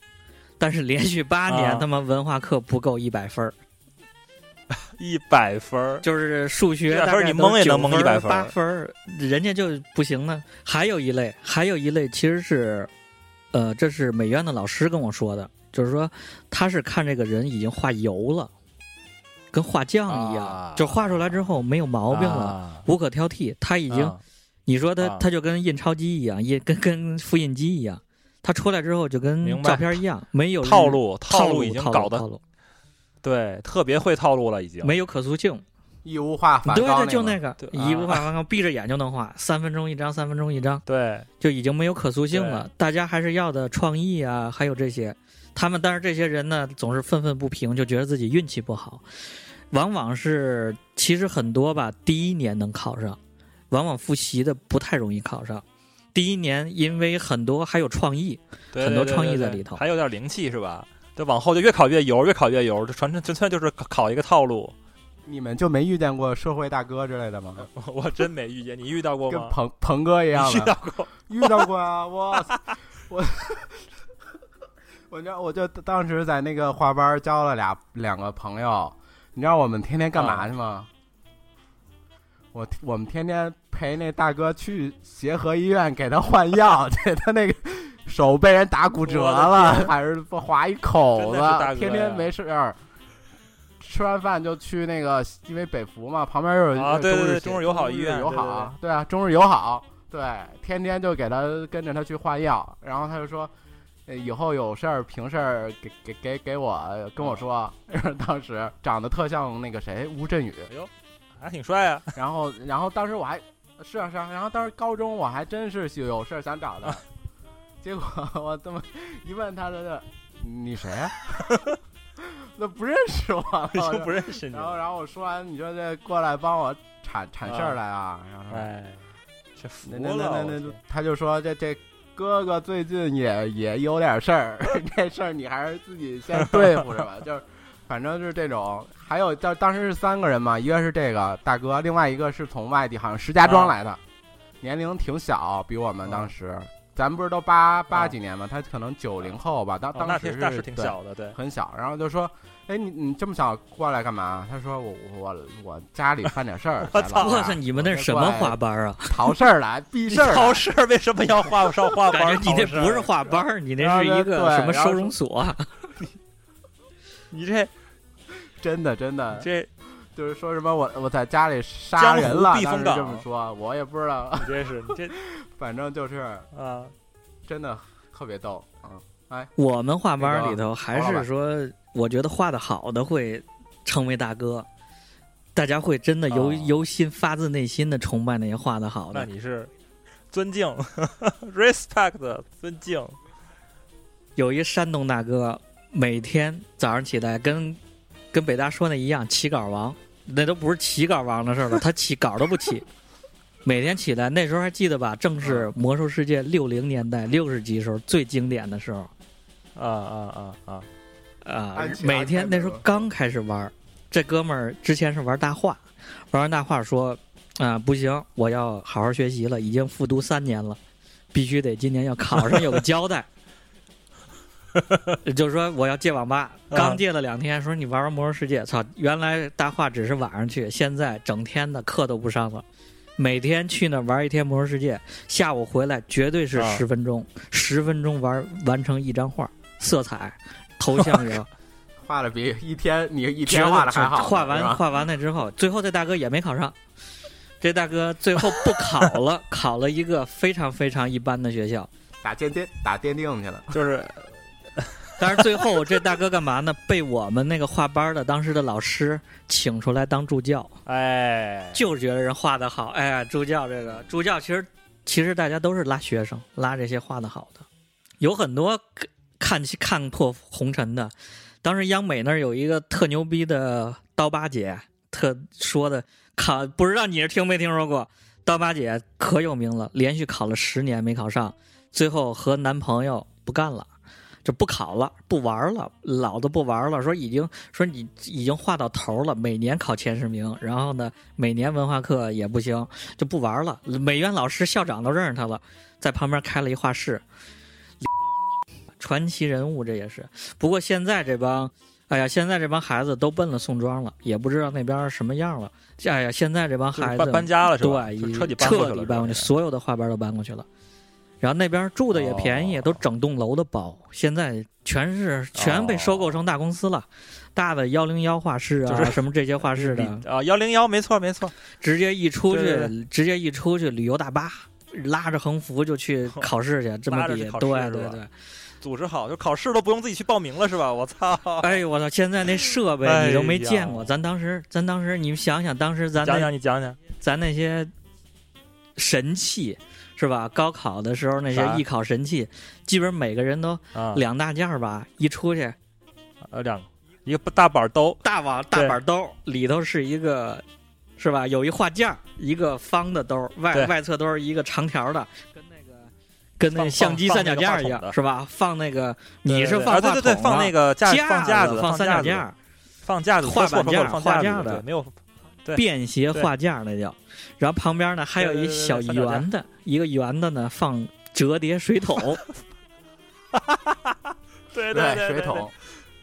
但是连续八年啊他妈文化课不够一百分儿，(laughs) 一百分儿，就是数学100分儿大概你蒙也能蒙一百分儿八分儿，人家就不行呢。还有一类，还有一类其实是，呃，这是美院的老师跟我说的，就是说他是看这个人已经画油了，跟画匠一样，啊就画出来之后没有毛病了，啊无可挑剔。他已经，啊你说他啊他就跟印钞机一样，印跟跟复印机一样，他出来之后就跟照片一样，没有套路套路已经套路搞得套路对，特别会套路了，已经。没有可塑性。义无画梵对对，高那个就那个对一幅啊画梵高，闭着眼就能画，三分钟一张，三分钟一张，对，就已经没有可塑性了。大家还是要的创意啊，还有这些。他们但是这些人呢，总是愤愤不平，就觉得自己运气不好。往往是其实很多吧，第一年能考上，往往复习的不太容易考上。第一年因为很多还有创意，对很多创意在里头还有点灵气是吧？对，往后就越考越油，越考越油，这纯纯纯粹就是考考一个套路。你们就没遇见过社会大哥之类的吗？(laughs) 我真没遇见，你遇到过吗？跟鹏鹏哥一样你遇，到过？遇到过啊！我我 (laughs) 我知道，我就当时在那个画班交了俩两个朋友，你知道我们天天干嘛去吗？我我们天天陪那大哥去协和医院给他换药，(laughs) 这他那个手被人打骨折了，还是划一口子，天天没事儿。吃完饭就去那个，因为北服嘛，旁边又有啊对对对中中日友好医院友对好，对啊，中日友好，对，天天就给他跟着他去换药，然后他就说，呃以后有事儿平事儿给给给给我跟我说。当时长得特像那个谁吴镇宇，哎呦还挺帅啊！(laughs) 然后然后当时我还是啊是啊，然后当时高中我还真是有事儿想找他，(laughs) 结果 (laughs) 我这么一问他的，你谁啊？那不认识我了，不认识你。然后然后我说完，你说这过来帮我铲铲事儿来啊，然后哎，这服那那了！那那那，他就说这这哥哥最近也也有点事儿，(laughs) 这事儿你还是自己先 (laughs) 对付着吧。就是反正就是这种，还有当当时是三个人嘛，一个是这个大哥，另外一个是从外地，好像石家庄来的，年龄挺小，比我们当时，咱们不是都八八几年嘛，他可能九零后吧，当当时是挺小的，对。很小，然后就说，哎，你你这么早过来干嘛？他说我我我家里犯点事儿 (laughs) 我操你们那是什么画班啊？逃事儿来，避事儿来 (laughs) 超市为什么要画上画班？感觉你这不是画班，你那是一个什么收容所？啊 (laughs) 你这真的真的，这就是说什么我我在家里杀人了，当时避风港这么说，我也不知道，你这是你这反正就是啊，真的特别逗啊！我们画班里头还是说，我觉得画的好的会成为大哥，大家会真的由、哦由心发自内心的崇拜那些画的好的。那你是尊敬，(laughs) respect，尊敬。有一山东大哥，每天早上起来跟跟北大说那一样，起稿王，那都不是起稿王的事了，(laughs) 他起稿都不起。每天起来，那时候还记得吧？正是《魔兽世界》六零年代六十级时候最经典的时候啊啊啊啊！啊每天那时候刚开始玩，这哥们儿之前是玩大话，玩完大话说啊不行，我要好好学习了，已经复读三年了，必须得今年要考上有个交代。(laughs) 就是说我要戒网吧，刚戒了两天，说你玩玩魔兽世界，操！原来大话只是晚上去，现在整天的课都不上了，每天去那玩一天魔兽世界，下午回来绝对是啊十分钟，十分钟玩完成一张画，色彩、头像有，(laughs) 画的比一天你一天画的还好，画完画完了之后，最后这大哥也没考上，这大哥最后不考了，(laughs) 考了一个非常非常一般的学校。打电电打电定去了，就是但是最后这大哥干嘛呢？被我们那个画班的当时的老师请出来当助教，哎，就是觉得人画的好。哎，助教这个助教其实其实大家都是拉学生，拉这些画的好的，有很多看看破红尘的。当时央美那儿有一个特牛逼的刀疤姐，特说的考不知道你是听没听说过？刀疤姐可有名了，连续考了十年没考上，最后和男朋友不干了，就不考了，不玩了，老子不玩了。说已经 (laughs) 说你已经画到头了，每年考前十名，然后呢，每年文化课也不行，就不玩了。美院老师、校长都认识他了，在旁边开了一画室，传奇人物这也是。不过现在这帮，哎呀，现在这帮孩子都奔了宋庄了，也不知道那边什么样了。哎呀，现在这帮孩子搬搬家了是吧？对，彻底彻底搬过去了，所有的画班都搬过去了。然后那边住的也便宜，哦都整栋楼的包。现在全是全被收购成大公司了，大的幺零幺画室啊，就是什么这些画室的，(laughs) 啊，幺零幺没错没错，直接一出去，对对直接一出去旅游大巴，拉着横幅就去考试去，这么比，对对对。组织好，就考试都不用自己去报名了是吧？我操！(laughs) 哎呦我操！现在那设备哎你都没见呀过，咱当时咱当时你们想想，当时咱讲那讲你讲讲，咱那些神器是吧？高考的时候那些艺考神器，基本每个人都啊，两大件儿吧，一出去呃两一个大板兜，大网大对板兜里头是一个，是吧？有一画架，一个方的兜，外外侧都是一个长条的，跟那放相机三脚架一样，是吧？放那个你是放对对啊对放那个个架架放架子子放三架子脚架，放架子画板架放画架的对没有对便携画架那叫。然后旁边呢还有一小圆的，一个圆的呢放折叠水桶，(laughs) 对对对水桶，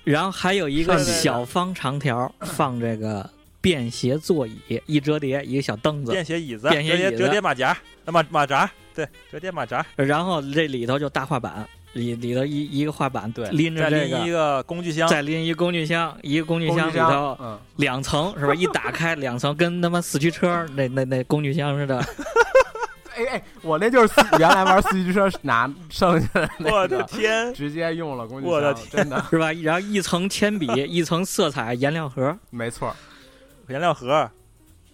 然后还有一个小方长条 (laughs) 放这个便携座椅，一折叠一个小凳子，便携椅子，便携椅子折叠马甲，呃马马扎，对，折叠马扎，然后这里头就大画板，里里头一一个画板，对，拎着这个，拎一个工具箱，再拎一工具箱，一个工具箱里头，嗯，两层是吧？一打开两层，跟他妈四驱车那那那工具箱似的。(laughs) 哎哎，我那就是四原来玩四驱车拿剩下的那我的，天，直接用了工具我的天，真的是吧？然后一层铅笔，(laughs) 一层色彩颜料盒。没错，颜料盒，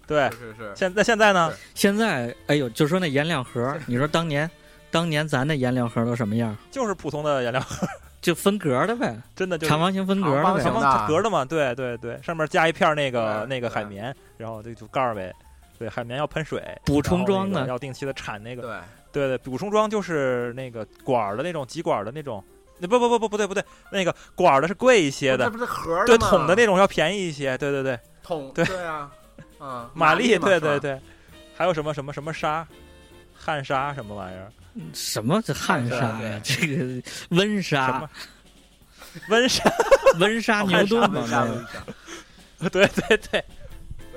对，是是是，现那现在呢？现在，哎呦，就说那颜料盒，你说当年，当年咱那颜料盒都什么样？就是普通的颜料盒，就分格的呗，真的就长方形分格的呗。长方格的嘛，对对对，上面加一片那个那个海绵，然后这就盖儿呗。对，海绵要喷水，补充装的。要定期的铲那个。对，对对，补充装就是那个管儿的那种，挤管儿的那种。那不不不不不对不对，那个管儿的是贵一些的，这不是盒儿对桶的那种要便宜一些。对对对，桶，对。对啊，嗯，玛丽，对对对，还有什么什么什么沙，汗沙什么玩意儿？什么这汗沙呀？这个温什莎，温莎？(laughs) 温莎牛顿嘛温莎那温莎 (laughs) 对对对，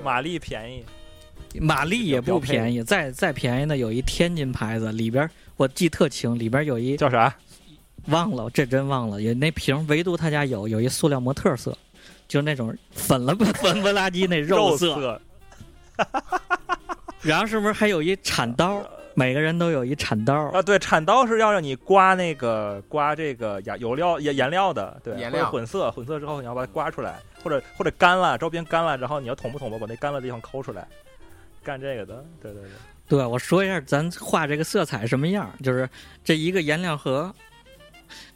玛丽便宜。玛丽也不便宜，再再便宜的有一天津牌子，里边我记特清，里边有一叫啥？忘了，这真忘了，有那瓶唯独他家有有一塑料模特色，就是那种粉了 (laughs) 粉不拉几那肉色，色。(laughs) 然后是不是还有一铲刀？每个人都有一铲刀，啊，对，铲刀是要让你刮那个刮这个颜油料颜颜料的，对，颜料混色，混色之后你要把它刮出来，或者或者干了，周边干了，然后你要捅不捅吧，把那干了的地方抠出来，干这个的，对对对，对，我说一下咱画这个色彩什么样，就是这一个颜料盒，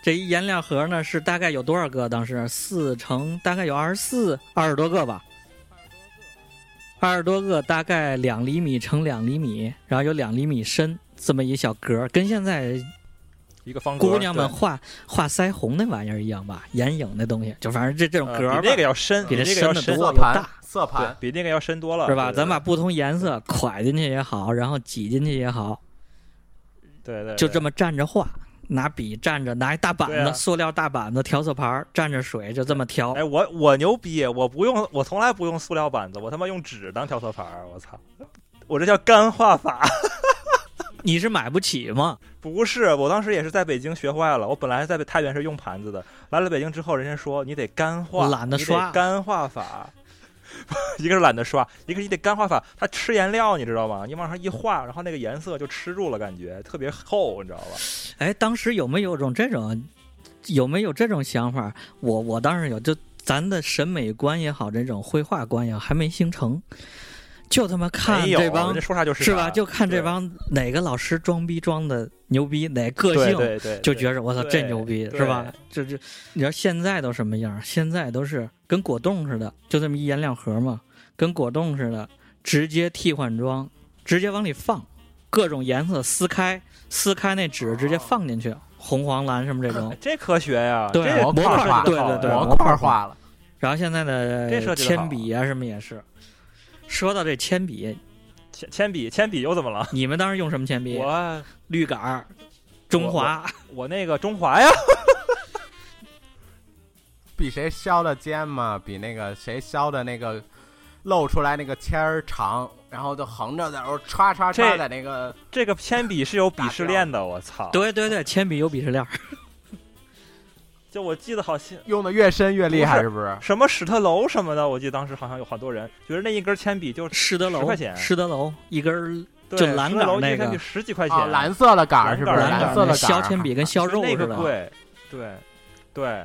这一颜料盒呢是大概有多少个？当时四乘大概有二十四二十多个吧，二十多个，大概两厘米乘两厘米，然后有两厘米深这么一小格，跟现在一个方格，姑娘们画画腮红那玩意儿一样吧，眼影那东西，就反正这这种呃格儿比那个要深，比这那个要深，深得多。色盘大，色盘，比那个要深多了，是吧？咱把不同颜色 (laughs) 蒯进去也好，然后挤进去也好，对对，么就这么站着画，拿笔蘸着，拿一大板子，啊塑料大板子调色盘，蘸着水就这么调。哎，我我牛逼，我不用，我从来不用塑料板子，我他妈用纸当调色盘儿，我操，我这叫干画法。(laughs) 你是买不起吗？不是，我当时也是在北京学坏了。我本来在太原是用盘子的，来了北京之后，人家说你得干画，懒得刷干画法。(laughs) 一个是懒得刷，一个是你得干画法，它吃颜料，你知道吗？你往上一画，然后那个颜色就吃住了，感觉特别厚，你知道吧？哎，当时有没有种这种，有没有这种想法？我我当时有，就咱的审美观也好，这种绘画观也好，还没形成，就他妈看，这帮人家说啥就是吧？就看这帮哪个老师装逼装的牛逼，哪个性对对对，就觉着我操这牛逼是吧？这这，你知道现在都什么样？现在都是跟果冻似的，就这么一颜料盒嘛，跟果冻似的，直接替换装，直接往里放，各种颜色撕开，撕开那纸直接放进去，红黄蓝什么这种。(laughs) 这科学呀，对模块化对对对模模块化了。然后现在的铅笔啊什么也是。说到这铅笔，铅铅笔铅笔又怎么了？(laughs) 你们当时用什么铅笔？我绿杆儿、中华。我那个中华呀，(laughs) 比谁削的尖嘛，比那个谁削的那个露出来那个签儿长，然后就横着在那儿歘歘这歘在那个这个铅笔是有鄙视链的，我操！对对对，铅笔有鄙视链儿。就我记得好像用的越深越厉害，是不是？什么史特楼什么的，我记得当时好像有好多人觉得那一根铅笔就10施德楼块钱，施德楼一根就蓝杆儿那个铅笔十几块钱，啊，蓝色的杆儿是不是？蓝色的削杆儿铅笔跟削肉那似的。个贵，对对。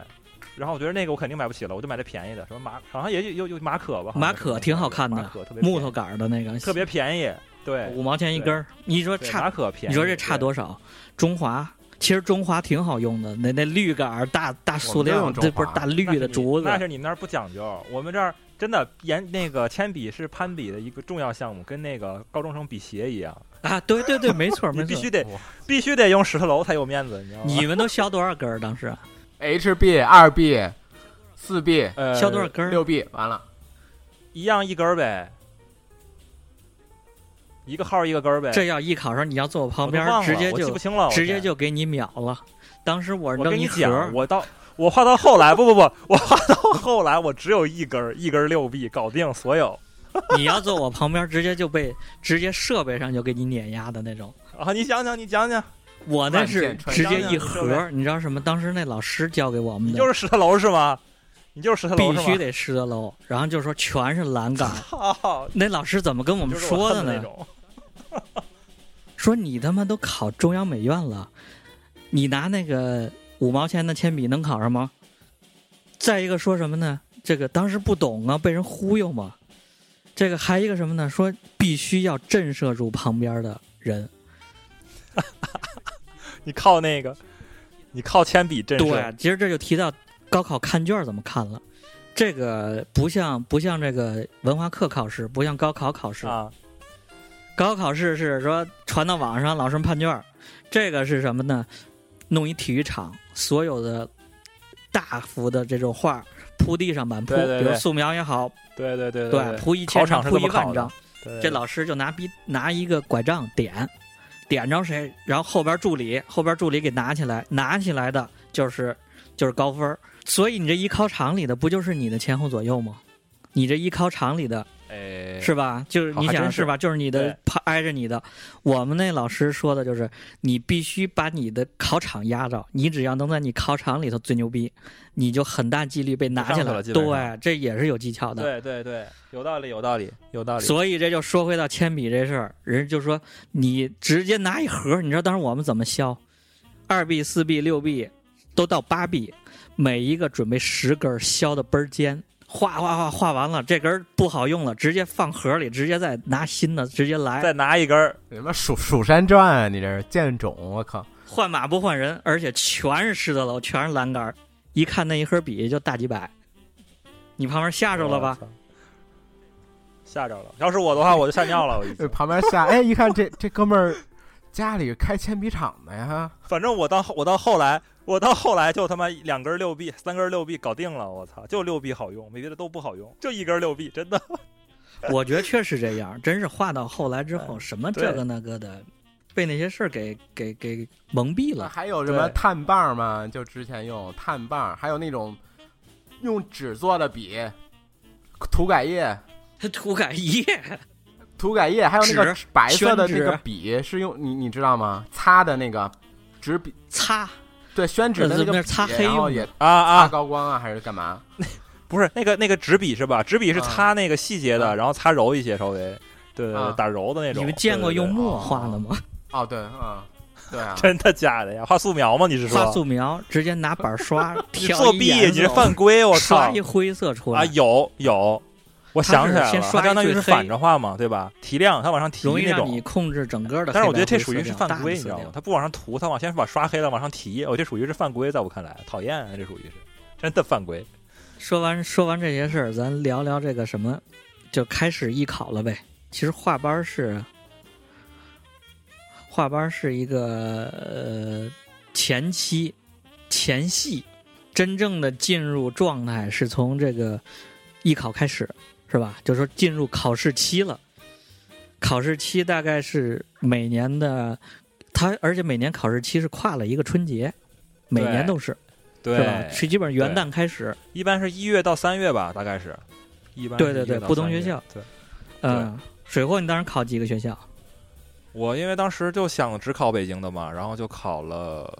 然后我觉得那个我肯定买不起了，我就买这便宜的，什么马好像也有有有马可吧，马可挺好看的马可特别木头杆儿的那个，特别便宜，对，五毛钱一根儿。你说差马可便宜，你说这差多少？中华其实中华挺好用的，那那绿杆儿大大塑料，这不是大绿的竹子那，是你们那儿不讲究，我们这儿真的研那个铅笔是攀比的一个重要项目，跟那个高中生比鞋一样，啊！对对对，(laughs) 没错没错你必须。得必须得用石头楼才有面子，你知道吗？你们都削多少根儿？当时 HB 二 B 四 B 呃削多少根儿？六 B 完了，一样一根儿呗，一个号一个根儿呗。这要艺考上，你要坐我旁边直接就不清了，直接就给你秒了。当时我我扔一盒跟你讲，我到我画到后来，(laughs) 不不不，我画到后来我只有一根儿，一根六 B 搞定所有 (laughs) 你要坐我旁边，直接就被直接设备上就给你碾压的那种。啊！你讲讲，你讲讲，我那是直接一盒，你知道什么？当时那老师教给我们的，就是石头楼是吗？你就是石头楼？必须得石头楼，然后就说全是栏杆。(laughs) 那老师怎么跟我我们说的呢？(laughs) 说你他妈都考中央美院了，你拿那个五毛钱的铅笔能考上吗？再一个说什么呢？这个当时不懂啊，被人忽悠嘛。这个还一个什么呢？说必须要震慑住旁边的人。(laughs) 你靠那个，你靠铅笔震慑。对，其实这就提到高考看卷怎么看了。这个不像不像这个文化课考试，不像高考考试。啊，高考试是说传到网上，老师判卷儿，这个是什么呢？弄一体育场，所有的大幅的这种画铺地上满铺，对对对比如素描也好，对对对对，铺一千张，考场铺一万张，对这老师就拿笔拿一个拐杖点，点着谁，然后后边助理后边助理给拿起来，拿起来的就是就是高分儿所以你这一考场里的不就是你的前后左右吗？你这一考场里的哎，是吧？就是你想是吧？就是你的挨着你的。我们那老师说的就是，你必须把你的考场压着，你只要能在你考场里头最牛逼，你就很大几率被拿下来。了对，这也是有技巧的。对对对，有道理，有道理，有道理。所以这就说回到铅笔这事儿，人就说你直接拿一盒，你知道当时我们怎么削？二 B、四 B、六 B 都到八 B，每一个准备十根儿，削的倍儿尖，画画画画完了，这根儿不好用了，直接放盒里，直接再拿新的，直接来，再拿一根儿，什么蜀蜀山传啊？你这是剑种，我靠！换马不换人，而且全是狮子楼，全是栏杆儿，一看那一盒笔就大几百，你旁边吓着了吧？吓着了。要是我的话，我就吓尿了。我 (laughs) 旁边吓，哎，一看这这哥们儿家里开铅笔厂的呀，反正我到我到后来，我到后来就他妈两根六 B，三根六 B 搞定了。我操，就六 B 好用，没别的都不好用，就一根六 B，真的。(laughs) 我觉得确实这样，真是画到后来之后，什么这个那个的，被那些事儿给给给蒙蔽了。还有什么对碳棒嘛？就之前用碳棒，还有那种用纸做的笔，涂改液，(laughs) 涂改液，涂改液，还有那个白色的那个笔是用你你知道吗？擦的那个纸笔，擦，对，宣纸的呃那那个擦黑用的然后也啊擦啊，高光啊，还是干嘛？(laughs) 不是那个那个纸笔是吧？纸笔是啊擦那个细节的，啊然后擦柔一些，稍微对对对啊打柔的那种。你们见过用墨画的吗？哦，对，嗯，对啊，(laughs) 真的假的呀？画素描吗？你是说？画素描，直接拿板刷 (laughs) 你作弊，你是犯规！我靠刷一！灰色出来啊，有有，我想起来了，相当于是反着画嘛，对吧？提亮，他往上提那容易让你。控制整个的。但是我觉得这属于是犯规，你知道吗大的色调？它不往上涂，他往先把刷黑了往上提，我这属于是犯规，在我看来，讨厌啊，这属于是真的犯规。说完说完这些事儿，咱聊聊这个什么，就开始艺考了呗。其实画班是画班是一个呃前期前戏，真正的进入状态是从这个艺考开始，是吧？就是说进入考试期了。考试期大概是每年的，它而且每年考试期是跨了一个春节，每年都是？对，是基本上元旦开始，一般是一月到三月吧，大概是。一般对对对不同学校对，嗯，水货你当时考几个学校？我因为当时就想只考北京的嘛，然后就考了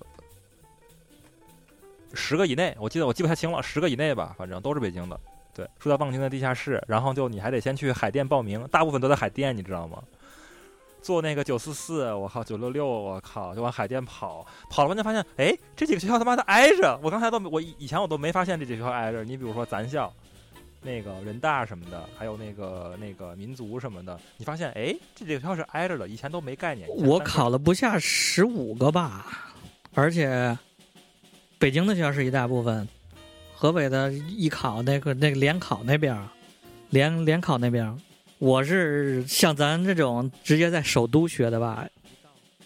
十个以内，我记得我记不太清了，十个以内吧，反正都是北京的。对，住在望京的地下室，然后就你还得先去海淀报名，大部分都在海淀，你知道吗？坐那个九四四，我靠，九六六，我靠，就往海淀跑，跑了半天发现，哎，这几个学校他妈的挨着，我刚才都没我以以前我都没发现这几个学校挨着。你比如说咱校，那个人大什么的，还有那个那个民族什么的，你发现，哎，这几个学校是挨着的，以前都没概念。我考了不下十五个吧，而且北京的学校是一大部分，河北的艺考那个那个联考那边儿，联联考那边儿，我是像咱这种直接在首都学的吧，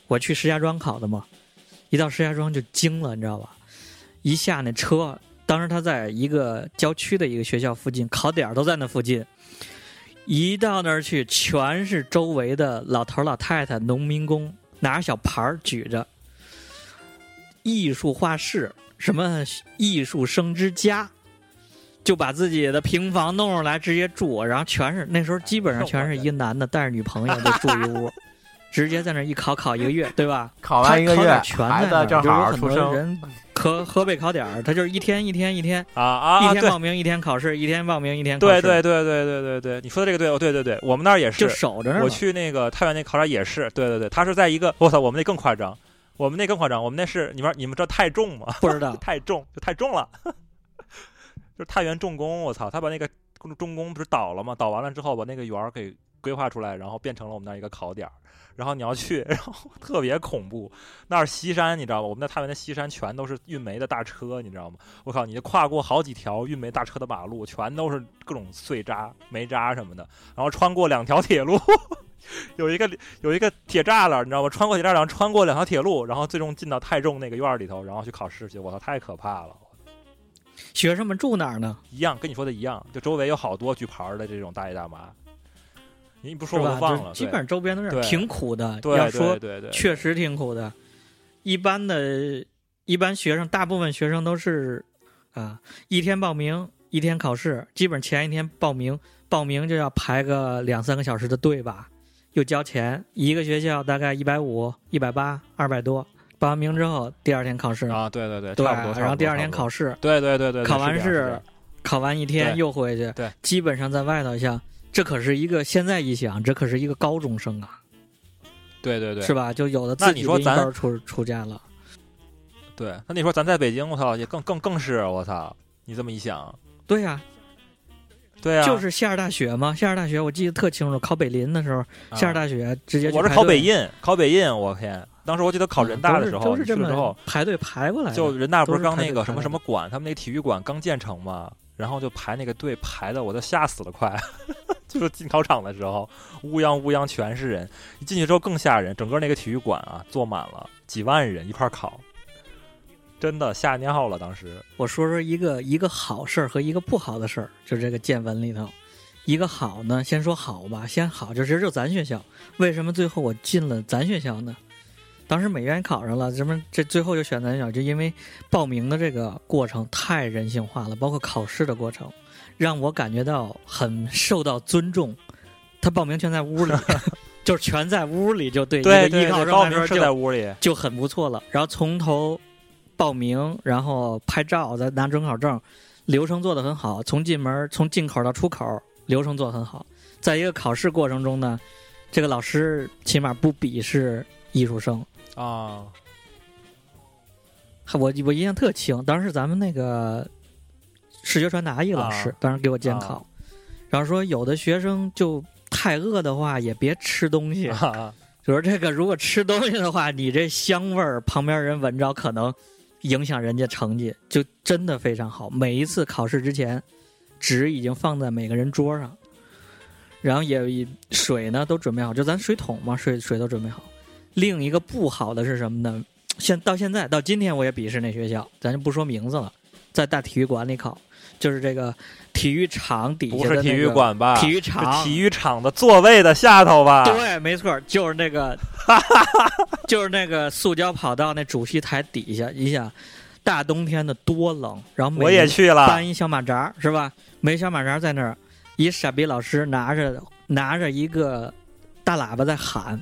我去石家庄考的嘛，一到石家庄就惊了，你知道吧？一下那车，当时他在一个郊区的一个学校附近，考点都在那附近。一到那儿去，全是周围的老头老太太、农民工，拿着小牌儿举着，艺术画室，什么艺术生之家，就把自己的平房弄出来直接住，然后全是那时候基本上全是一个男的带着女朋友就住一屋，(laughs) 直接在那儿一考考一个月，对吧？考完一个月考点，全孩在那儿，子正好就是有很多人河河北考点儿，他就是一天一天一天，啊啊，一天报名一天考试，一天报名一天考试，对对对对对对对，你说的这个对，哦对对对，我们那儿也是。就，守着那我去那个太原那考场也是，对对对，他是在一个，我操，我们那更夸张，我们那更夸张，我们那是你们你们知道太重吗？不知道 (laughs) 太重就太重了，(laughs) 就是太原重工，我操，他把那个重工不是倒了吗？倒完了之后把那个圆儿给规划出来，然后变成了我们那儿一个考点儿。然后你要去，(laughs) 然后特别恐怖。那儿西山你知道吗？我们在太原的西山全都是运煤的大车，你知道吗？我靠，你就跨过好几条运煤大车的马路，全都是各种碎渣、煤渣什么的，然后穿过两条铁路，(laughs) 有一个有一个铁栅栏，你知道吗？穿过铁栅栏，穿过两条铁路，然后最终进到太重那个院儿里头，然后去考试去。我操，太可怕了！学生们住哪儿呢？一样跟你说的一样，就周围有好多举牌儿的这种大爷大妈。你不说我都？忘了，基本上周边都是挺苦的。要说对对对，确实挺苦的。一般的，一般学生，大部分学生都是啊，一天报名，一天考试，基本前一天报名，报名就要排个两三个小时的队吧，又交钱，一个学校大概一百五、一百八、二百多。报完名之后，第二天考试，啊，对对对，对，差不多。然后第二天考，试，对对对对，考完试，考完一天又回去，对，基本上在外头像。这可是一个，现在一想，这可是一个高中生啊，对对对，是吧？就有的那自己拎你说咱包出出家了，对。那你说咱在北京，我操，也更更更是，我操，你这么一想，对呀、对啊，就是夏尔大学嘛。夏尔大学我记得特清楚，考北林的时候，啊夏尔大学直接去我是考北印，考北印，我天！当时我记得考人大的时候，去了之后么，排队排过来的。就人大不是刚那个什么什么馆，他们那个体育馆刚建成嘛，然后就排那个队排的我都吓死了，快！(laughs) 就是进考场的时候，乌泱乌泱全是人，一进去之后更吓人，整个那个体育馆啊坐满了几万人一块儿考，真的吓尿了。当时我说说一个一个好事儿和一个不好的事儿，就这个见闻里头。一个好呢，先说好吧，先好就其实就咱学校。为什么最后我进了咱学校呢？当时美院考上了，什么这最后就选咱学校，就因为报名的这个过程太人性化了，包括考试的过程，让我感觉到很受到尊重。他报名全在屋里，(laughs) 就是全在屋里，就对对一个艺考生来说是在就屋里，就很不错了。然后从头报名，然后拍照，再拿准考证，流程做得很好。从进门从进口到出口，流程做得很好。在一个考试过程中呢，这个老师起码不鄙视艺术生。啊，我我印象特清，当时是咱们那个视觉传达一个老师，啊当时给我监考，啊然后说有的学生就太饿的话也别吃东西，啊 (laughs) 就说这个如果吃东西的话，你这香味儿旁边人闻着可能影响人家成绩，就真的非常好。每一次考试之前，纸已经放在每个人桌上，然后也水呢都准备好，就咱水桶嘛，水水都准备好。另一个不好的是什么呢？现到现在到今天我也鄙视那学校，咱就不说名字了，在大体育馆里考，就是这个体育场底下、那个、不是体育馆吧？体育场，体育场的座位的下头吧？对，没错，就是那个，(laughs) 就是那个塑胶跑道那主席台底下。你想，大冬天的多冷，然后每我也去了，搬一小马扎是吧？没小马扎在那儿，一傻逼老师拿着拿着一个大喇叭在喊。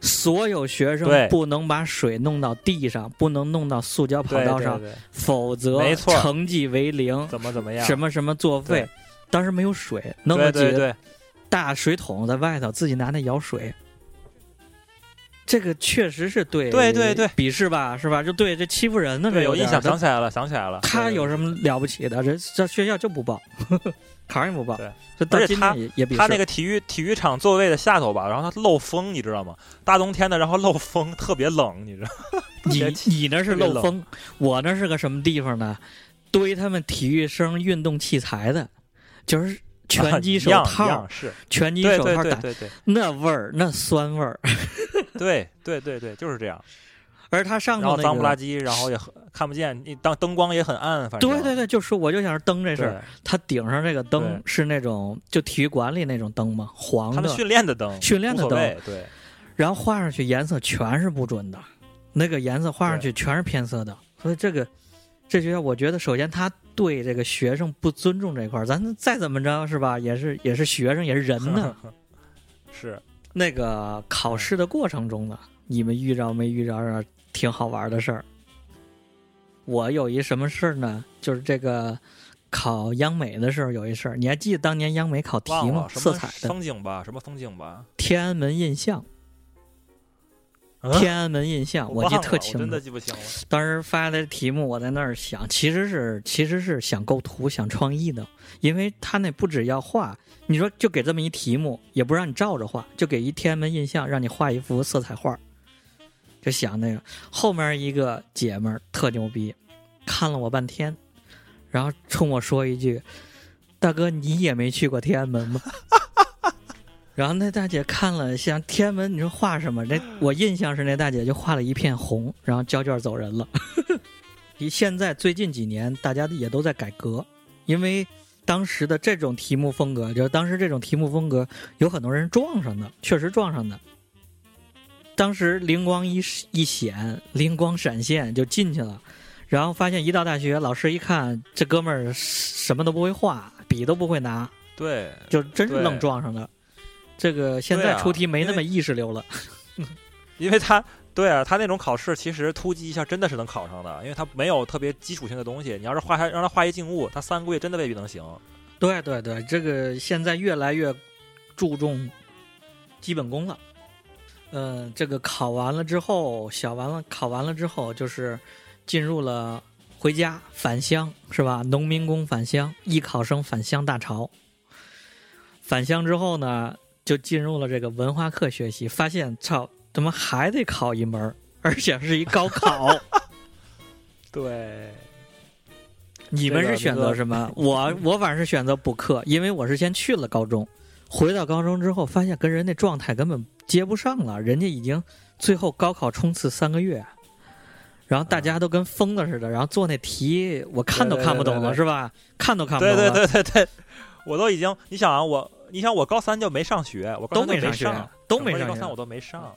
所有学生不能把水弄到地上，不能弄到塑胶跑道上，对对否则成绩为零。怎么怎么样？什么什么作废？当时没有水，弄了几个大水桶在外头，自己拿那舀水。这个确实是对对对对鄙视吧，是吧？就对这欺负人呢，这有印象，想起来了，想起来了。他有什么了不起的？这这学校就不报，考上也不报。对，这到今而且他。他那个体育体育场座位的下头吧，然后它漏风，你知道吗？大冬天的，然后漏风，特别冷，你知道？(laughs) 你你那是漏风，我那是个什么地方呢？堆他们体育生运动器材的，就是拳击手套，拳击手套打对对对那味儿，那酸味儿。(laughs) 对对对对，就是这样。而他上头那个，脏不拉几，然后也很看不见，你当灯光也很暗，反正对对对，就是我就想是灯这事儿，对，他顶上这个灯是那种就体育馆里那种灯嘛，黄的，他们训练的灯，训练的灯。对。然后画上去颜色全是不准的，那个颜色画上去全是偏色的，所以这个这学校我觉得首先他对这个学生不尊重这块儿，咱再怎么着是吧，也是也是学生也是人呢。(laughs) 是。那个考试的过程中呢，你们遇着没遇着啊挺好玩的事儿？我有一什么事儿呢？就是这个考央美的时候有一事儿，你还记得当年央美考题吗？色彩的风景吧，什么风景吧，天安门印象，嗯天安门印象，我记得特清楚。的记不清了。当时发的题目，我在那儿想，其实是其实是想构图、想创意的，因为他那不只要画，你说就给这么一题目，也不让你照着画，就给一天安门印象，让你画一幅色彩画，就想那个后面一个姐们儿特牛逼，看了我半天，然后冲我说一句：“大哥，你也没去过天安门吗？” (laughs) 然后那大姐看了像天安门，你说画什么？那我印象是那大姐就画了一片红，然后交卷走人了。(laughs) 现在最近几年，大家也都在改革，因为当时的这种题目风格，就是当时这种题目风格，有很多人撞上的，确实撞上的。当时灵光一一显，灵光闪现就进去了，然后发现一到大学，老师一看这哥们儿什么都不会画，笔都不会拿，对，就真是愣撞上的。这个现在出题没那么意识流了。(laughs) 因为他对啊，他那种考试其实突击一下真的是能考上的，因为他没有特别基础性的东西。你要是画他让他画一静物，他三个月真的未必能行。对对对，这个现在越来越注重基本功了。嗯、这个考完了之后，小完了，考完了之后，就是进入了回家返乡，是吧？农民工返乡，艺考生返乡大潮。返乡之后呢，就进入了这个文化课学习，发现操，怎么还得考一门，而且是一高考。(laughs) 对，你们是选择什么？我我反正是选择补课，因为我是先去了高中，回到高中之后，发现跟人那状态根本接不上了，人家已经最后高考冲刺三个月，然后大家都跟疯了似的，然后做那题我看都看不懂了，是吧？看都看不懂对了，对对对对，我都已经，你想啊，我你想我高三就没上学，我都没上学，都没上高三我都没上。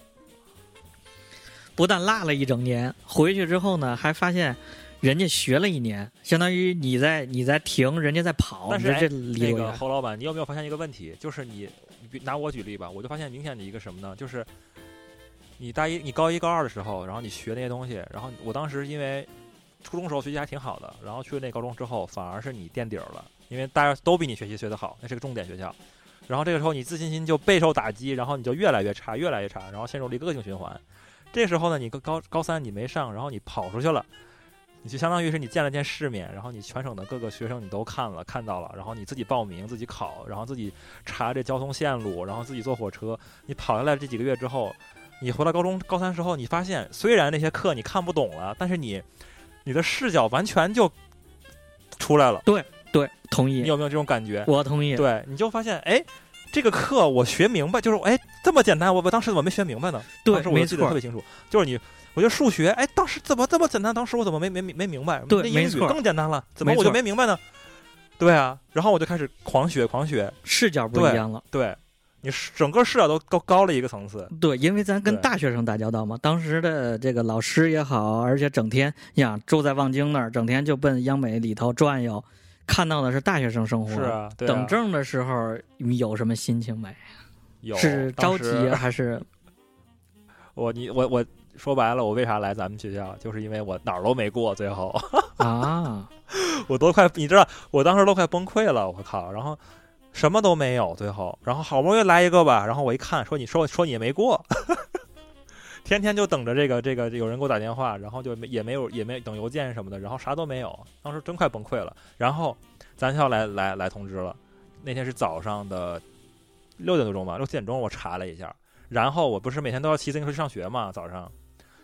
不但落了一整年，回去之后呢，还发现人家学了一年，相当于你在你在停，人家在跑，但是这离那个？侯老板，你有没有发现一个问题？就是你，你拿我举例吧，我就发现明显的一个什么呢？就是你大一、你高一、高二的时候，然后你学那些东西，然后我当时因为初中时候学习还挺好的，然后去了那高中之后，反而是你垫底儿了，因为大家都比你学习学得好，那是个重点学校。然后这个时候你自信心就备受打击，然后你就越来越差，越来越差，然后陷入了一个恶性循环。这时候呢，你高高高三你没上，然后你跑出去了。你就相当于是你见了见世面，然后你全省的各个学生你都看了看到了，然后你自己报名自己考，然后自己查这交通线路，然后自己坐火车。你跑下来这几个月之后，你回到高中高三时候，你发现虽然那些课你看不懂了，但是你你的视角完全就出来了。对对，同意，你有没有这种感觉？我同意。对，你就发现哎，这个课我学明白，就是哎这么简单，我我当时怎么没学明白呢？对当时我就记得特别清楚，就是你，我觉得数学，哎，当时怎么这么简单？当时我怎么没没没没明白？对那英语更简单了，怎么我就没明白呢？对啊，然后我就开始狂学狂学，视角不一样了。对你视整个视角都高高了一个层次。对，因为咱跟大学生打交道嘛，当时的这个老师也好，而且整天呀住在望京那儿，整天就奔央美里头转悠，看到的是大学生生活。是啊，对啊等证的时候，你有什么心情没？有是着急还是 (laughs) 我你我我说白了，我为啥来咱们学校，就是因为我哪儿都没过，最后 (laughs) 啊？我都快你知道，我当时都快崩溃了，我靠！然后什么都没有，最后，然后好不容易来一个吧，然后我一看，说你说说你没过，(laughs) 天天就等着这个这个有人给我打电话，然后就没也没有也没等邮件什么的，然后啥都没有，当时真快崩溃了。然后咱学校来来来通知了，那天是早上的六点多钟吧，六七点钟我查了一下，然后我不是每天都要骑自行车去上学嘛，早上。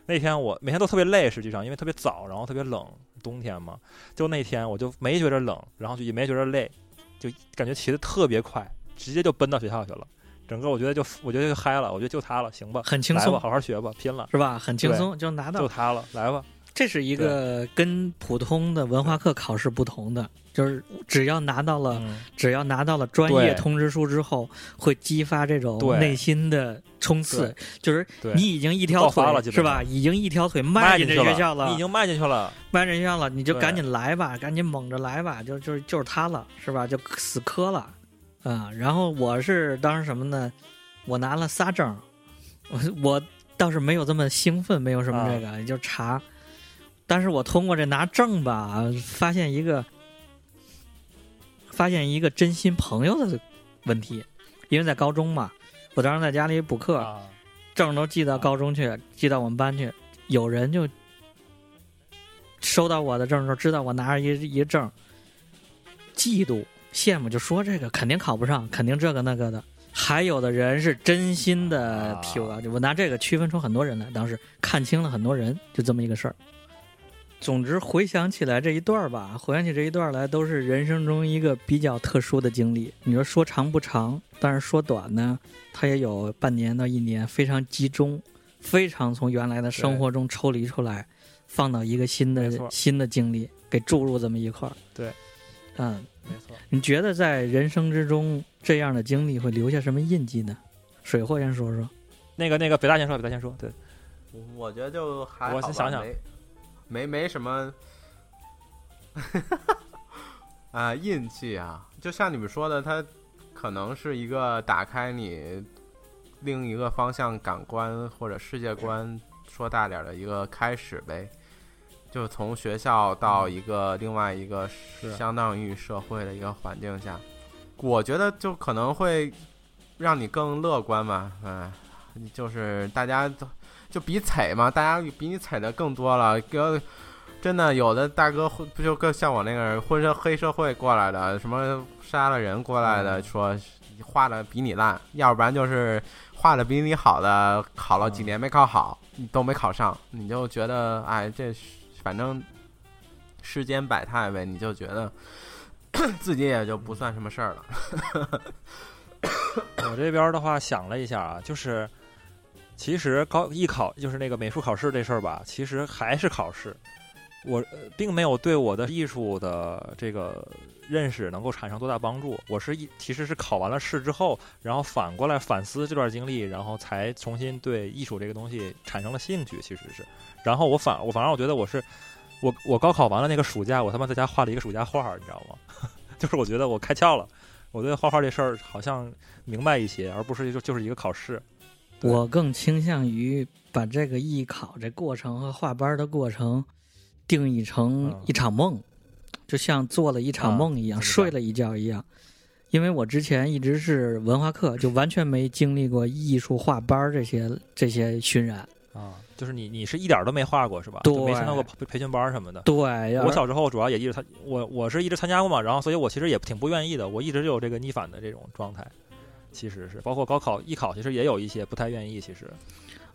那天我每天都特别累，实际上因为特别早，然后特别冷，冬天嘛。就那天我就没觉着冷，然后就也没觉着累，就感觉骑得特别快，直接就奔到学校去了。整个我觉得就我觉得就嗨了，我觉得就他了，行吧，很轻松好好学吧，拼了，是吧？很轻松就拿到。就他了，来吧。这是一个跟普通的文化课考试不同的，就是只要拿到了嗯，只要拿到了专业通知书之后，会激发这种内心的冲刺，就是，你已经一条腿是吧？已经一条腿迈进这学校了，你已经迈进去了，迈进学校了，你就赶紧来吧，赶紧猛着来吧，就就是就是他了，是吧？就死磕了，啊、然后我是当时什么呢？我拿了仨证，我我倒是没有这么兴奋，没有什么这个，就查。但是我通过这拿证吧，发现一个，发现一个真心朋友的问题，因为在高中嘛，我当时在家里补课，啊，证都寄到高中去，寄到我们班去。有人就收到我的证的时候，知道我拿着一一证，嫉妒、羡慕，就说这个肯定考不上，肯定这个那个的。还有的人是真心的啊替我，我拿这个区分出很多人来，当时看清了很多人，就这么一个事儿。总之，回想起来这一段儿吧，回想起这一段儿来，都是人生中一个比较特殊的经历。你说说长不长，但是说短呢，它也有半年到一年，非常集中，非常从原来的生活中抽离出来，放到一个新的新的经历给注入这么一块儿。对，嗯，没错。你觉得在人生之中这样的经历会留下什么印记呢？水货先说说。那个那个北大先说，北大先说，对，我觉得就还好我先想想没没没什么啊印记啊，就像你们说的，它可能是一个打开你另一个方向感官或者世界观，说大点儿的一个开始呗。就从学校到一个另外一个相当于社会的一个环境下，我觉得就可能会让你更乐观嘛，嗯，就是大家都就比踩嘛，大家比你踩的更多了，哥。真的有的大哥混不就更像我那个混社黑社会过来的，什么杀了人过来的，嗯说画的比你烂，要不然就是画的比你好的，考了几年没考好，你都没考上，你就觉得哎，这反正世间百态呗，你就觉得 (coughs) 自己也就不算什么事儿了。我这边的话想了一下啊，就是其实高艺考就是那个美术考试这事儿吧，其实还是考试。我、呃并没有对我的艺术的这个认识能够产生多大帮助。我是一其实是考完了试之后，然后反过来反思这段经历，然后才重新对艺术这个东西产生了兴趣。其实是，然后我反我反而我觉得我是我我高考完了那个暑假，我他妈在家画了一个暑假画儿，你知道吗？(laughs) 就是我觉得我开窍了，我对画画这事儿好像明白一些，而不是就就是一个考试。对我更倾向于把这个艺考这过程和画班的过程定义成嗯一场梦，就像做了一场梦一样，睡了一觉一样。因为我之前一直是文化课，(laughs) 就完全没经历过艺术画班这些这些熏染。啊，就是你你是一点儿都没画过是吧？对没参加过培培训班儿什么的。对，我小时候主要也一直参，我我是一直参加过嘛，然后所以我其实也挺不愿意的，我一直就有这个逆反的这种状态，其实是包括高考、艺考，其实也有一些不太愿意，其实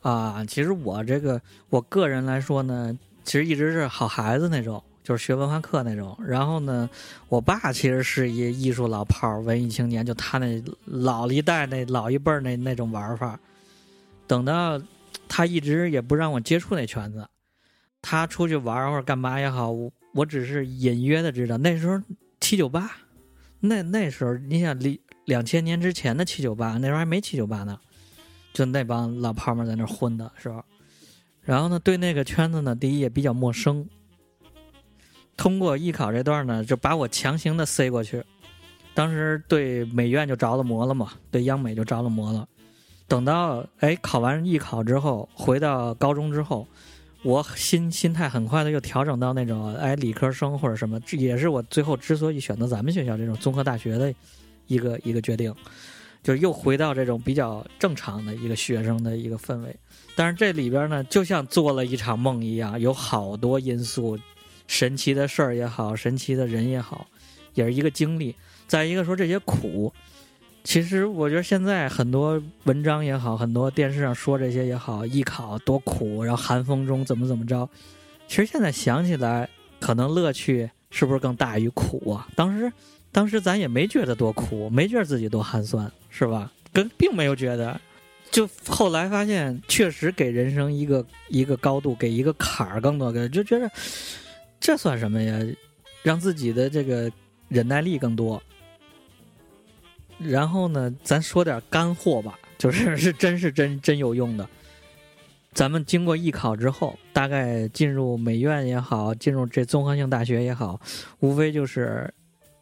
啊，其实我这个我个人来说呢，其实一直是好孩子那种，就是学文化课那种。然后呢，我爸其实是一艺术老炮儿，文艺青年，就他那老一代那老一辈儿那那种玩法。等到他一直也不让我接触那圈子，他出去玩或者干嘛也好，我我只是隐约的知道那时候七九八，那那时候你想离两千年之前的七九八，那时候还没七九八呢，就那帮老炮们在那混的是吧？然后呢，对那个圈子呢，第一也比较陌生。通过艺考这段呢，就把我强行的塞过去。当时对美院就着了魔了嘛，对央美就着了魔了。等到哎考完艺考之后，回到高中之后，我心心态很快的又调整到那种哎理科生或者什么，这也是我最后之所以选择咱们学校这种综合大学的一个一个决定，就又回到这种比较正常的一个学生的一个氛围。但是这里边呢，就像做了一场梦一样，有好多因素，神奇的事儿也好，神奇的人也好，也是一个经历。再一个说这些苦，其实我觉得现在很多文章也好，很多电视上说这些也好，艺考多苦，然后寒风中怎么怎么着。其实现在想起来，可能乐趣是不是更大于苦啊？当时，当时咱也没觉得多苦，没觉得自己多寒酸，是吧？跟并没有觉得。就后来发现，确实给人生一个一个高度，给一个坎儿更多个，就觉得这算什么呀？让自己的这个忍耐力更多。然后呢，咱说点干货吧，就是是真是真真有用的。咱们经过艺考之后，大概进入美院也好，进入这综合性大学也好，无非就是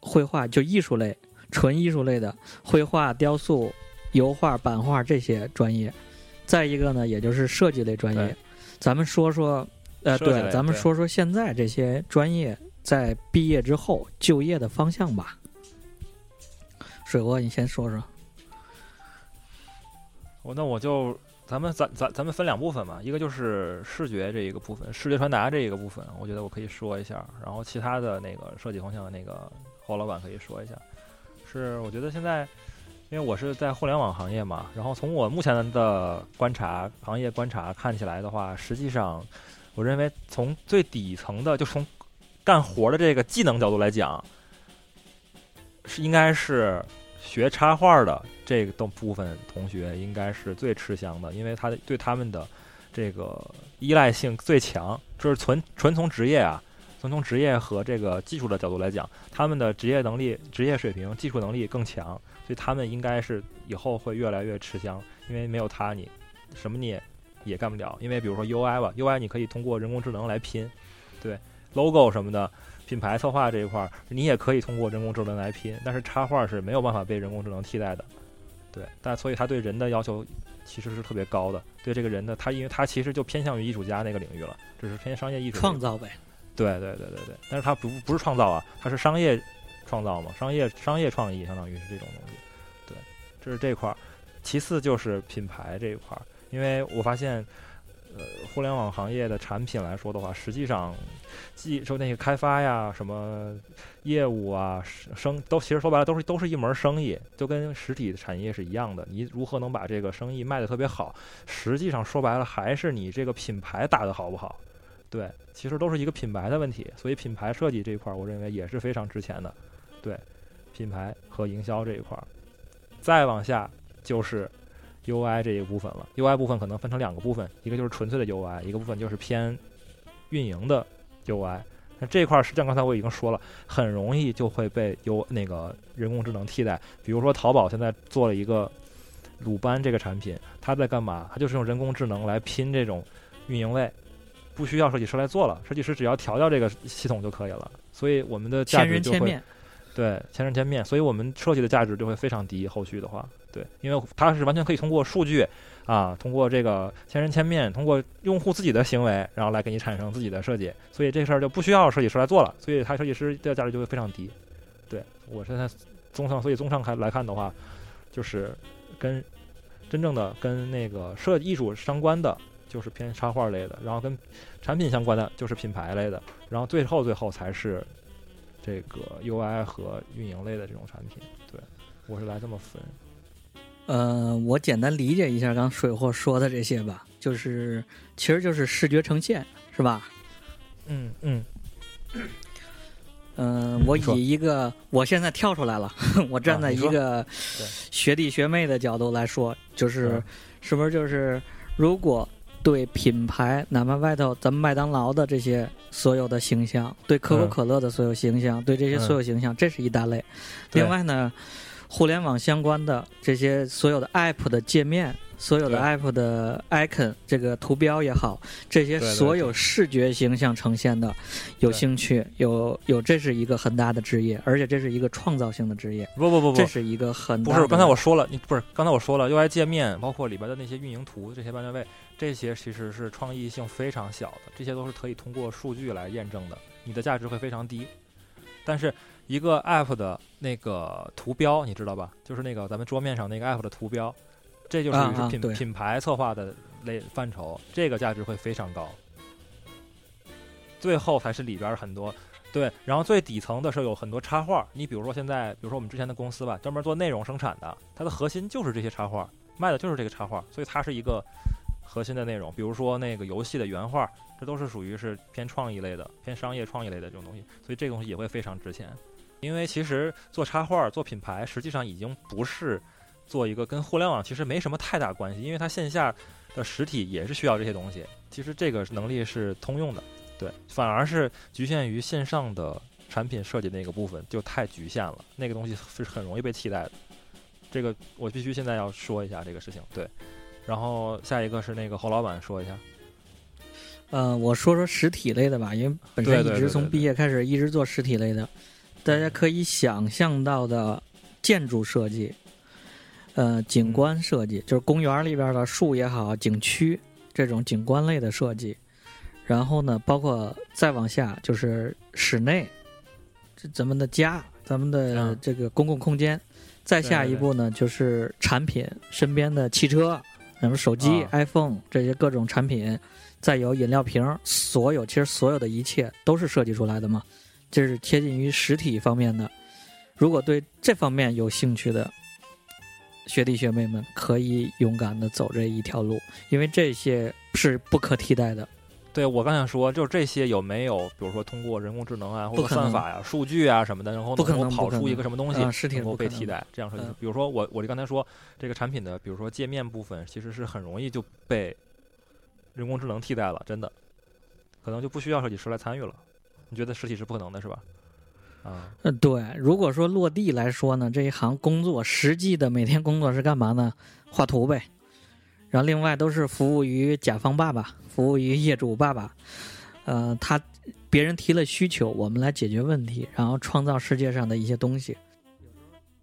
绘画，就艺术类，纯艺术类的绘画、雕塑。油画、版画这些专业，再一个呢，也就是设计类专业。咱们说说，呃，对，咱们说说现在这些专业在毕业之后就业的方向吧。水哥，你先说说。我那我就，咱们咱咱咱们分两部分嘛，一个就是视觉这一个部分，视觉传达这一个部分，我觉得我可以说一下。然后其他的那个设计方向的那个包老板可以说一下。是，我觉得现在。因为我是在互联网行业嘛，然后从我目前的观察，行业观察看起来的话，实际上，我认为从最底层的，就从干活的这个技能角度来讲，是应该是学插画的这个部分同学应该是最吃香的，因为他对他们的这个依赖性最强，就是纯纯从职业啊，从从职业和这个技术的角度来讲，他们的职业能力、职业水平、技术能力更强。所以他们应该是以后会越来越吃香，因为没有他，你什么你也也干不了。因为比如说 UI 吧，UI 你可以通过人工智能来拼，对 logo 什么的，品牌策划这一块儿你也可以通过人工智能来拼。但是插画是没有办法被人工智能替代的，对。但所以他对人的要求其实是特别高的，对这个人的他，因为他其实就偏向于艺术家那个领域了，只是偏商业艺术创造呗。对对对对对，但是它不不是创造啊，它是商业。创造嘛，商业商业创意相当于是这种东西，对，这是这块儿。其次就是品牌这一块儿，因为我发现，呃，互联网行业的产品来说的话，实际上，既说那个开发呀、什么业务啊、生都其实说白了都是都是一门生意，就跟实体产业是一样的。你如何能把这个生意卖得特别好？实际上说白了还是你这个品牌打得好不好？对，其实都是一个品牌的问题。所以品牌设计这一块儿，我认为也是非常值钱的。对，品牌和营销这一块儿，再往下就是 UI 这一部分了。UI 部分可能分成两个部分，一个就是纯粹的 UI，一个部分就是偏运营的 UI。那这块实际上刚才我已经说了，很容易就会被 U 那个人工智能替代。比如说淘宝现在做了一个鲁班这个产品，它在干嘛？它就是用人工智能来拼这种运营位，不需要设计师来做了，设计师只要调调这个系统就可以了。所以我们的价值就会。对，千人千面，所以我们设计的价值就会非常低。后续的话，对，因为它是完全可以通过数据啊，通过这个千人千面，通过用户自己的行为，然后来给你产生自己的设计，所以这事儿就不需要设计师来做了，所以它设计师的价值就会非常低。对我现在综上，所以综上看来看的话，就是跟真正的跟那个设艺术相关的，就是偏插画类的，然后跟产品相关的，就是品牌类的，然后最后最后才是。这个 UI 和运营类的这种产品，对我是来这么分。呃，我简单理解一下刚水货说的这些吧，就是其实就是视觉呈现，是吧？嗯嗯，嗯，我以一个我现在跳出来了，(laughs) 我站在一个学弟学妹的角度来说，就是嗯是不是就是如果对品牌，哪怕外头咱们麦当劳的这些所有的形象，对可口嗯可乐的所有形象，对这些嗯所有形象，这是一大类。另外呢，互联网相关的这些所有的 app 的界面，所有的 app 的 icon 这个图标也好，这些所有视觉形象呈现的，有兴趣，有有，这是一个很大的职业，而且这是一个创造性的职业，不不不不，这是一个很不是，刚才我说了，你不是刚才我说了，UI 界面包括里边的那些运营图这些半价位，这些其实是创意性非常小的，这些都是可以通过数据来验证的，你的价值会非常低。但是一个 App 的那个图标，你知道吧？就是那个咱们桌面上那个 App 的图标，这就是品、啊啊对品牌策划的类范畴，这个价值会非常高。最后才是里边很多对，然后最底层的时候有很多插画。你比如说现在，比如说我们之前的公司吧，专门做内容生产的，它的核心就是这些插画，卖的就是这个插画，所以它是一个核心的内容。比如说那个游戏的原画，这都是属于是偏创意类的、偏商业创意类的这种东西，所以这个东西也会非常值钱。因为其实做插画、做品牌，实际上已经不是做一个跟互联网其实没什么太大关系，因为它线下的实体也是需要这些东西。其实这个能力是通用的。对，反而是局限于线上的产品设计那个部分就太局限了，那个东西是很容易被替代的。这个我必须现在要说一下这个事情。对，然后下一个是那个侯老板说一下。呃，我说说实体类的吧，因为本身一直从毕业开始一直做实体类的，大家可以想象到的建筑设计，呃，景观设计，就是公园里边的树也好，景区这种景观类的设计，然后呢，包括再往下就是室内，这咱们的家，咱们的嗯这个公共空间，再下一步呢就是产品，身边的汽车，什么手机、啊。iPhone 这些各种产品，再有饮料瓶，所有其实所有的一切都是设计出来的嘛，这是贴近于实体方面的。如果对这方面有兴趣的学弟学妹们，可以勇敢的走这一条路，因为这些是不可替代的。对我刚想说，就是这些有没有，比如说通过人工智能啊，或者算法呀、数据啊什么的，然后能够跑出一个什么东西能够被替代，这样设计嗯。比如说我我就刚才说这个产品的，比如说界面部分，其实是很容易就被人工智能替代了，真的，可能就不需要设计师来参与了。你觉得实体是不可能的，是吧？啊，嗯，对。如果说落地来说呢，这一行工作实际的每天工作是干嘛呢？画图呗。然后另外都是服务于甲方爸爸，服务于业主爸爸。呃，他别人提了需求，我们来解决问题，然后创造世界上的一些东西。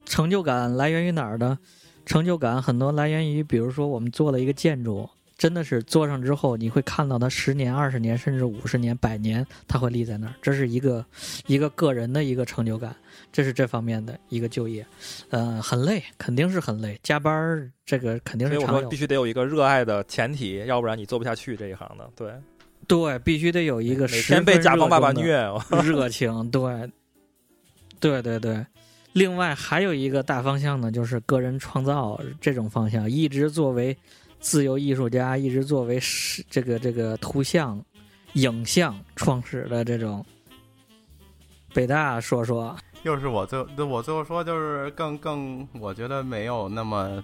成就感来源于哪儿呢？成就感很多来源于，比如说我们做了一个建筑，真的是做上之后，你会看到它十年、二十年，甚至五十年、百年，它会立在那儿。这是一个一个个人的一个成就感，这是这方面的一个就业。呃，很累，肯定是很累，加班儿这个肯定是常有所以我说必。须得有一个热爱的前提，要不然你做不下去这一行的。对，对，必须得有一个每十天被分甲方爸爸虐，热情，对，对对对。另外还有一个大方向呢，就是个人创造这种方向，一直作为自由艺术家，一直作为是这个这个图像、影像创始的这种。北大说说，又是我最我最后说就是更更，我觉得没有那么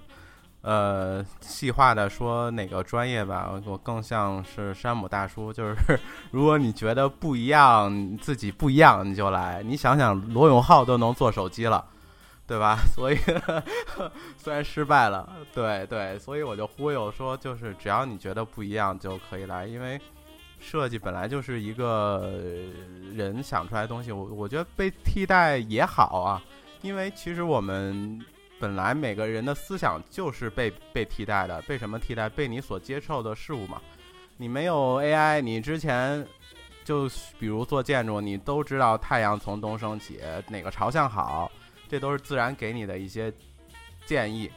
呃细化的说哪个专业吧，我更像是山姆大叔，就是 (laughs) 如果你觉得不一样，自己不一样你就来，你想想罗永浩都能做手机了。对吧？(laughs) 所以 (laughs) 虽然失败了，对对，所以我就忽悠说，就是只要你觉得不一样就可以来，因为设计本来就是一个人想出来的东西，我我觉得被替代也好啊，因为其实我们本来每个人的思想就是被被替代的，被什么替代？被你所接受的事物嘛。你没有 AI，你之前就比如做建筑，你都知道太阳从东升起，哪个朝向好，这都是自然给你的一些建议。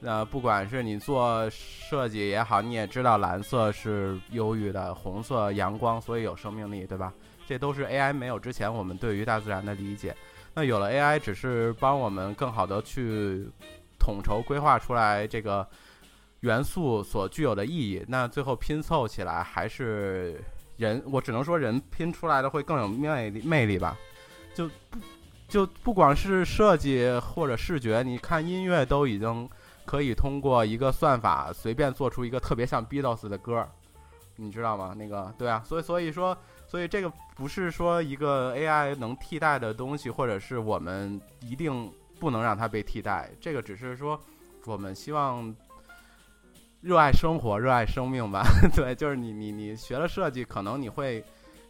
那不管是你做设计也好，你也知道蓝色是忧郁的，红色阳光，所以有生命力，对吧？这都是 AI 没有之前我们对于大自然的理解。那有了 AI，只是帮我们更好的去统筹规划出来这个元素所具有的意义。那最后拼凑起来，还是人，我只能说人拼出来的会更有魅力魅力吧。就不就不光是设计或者视觉，你看音乐都已经可以通过一个算法随便做出一个特别像 Beatles 的歌，你知道吗？那个对啊，所以所以说，所以这个不是说一个 AI 能替代的东西，或者是我们一定不能让它被替代。这个只是说我们希望。热爱生活，热爱生命吧。(laughs) 对，就是你，你，你学了设计，可能你会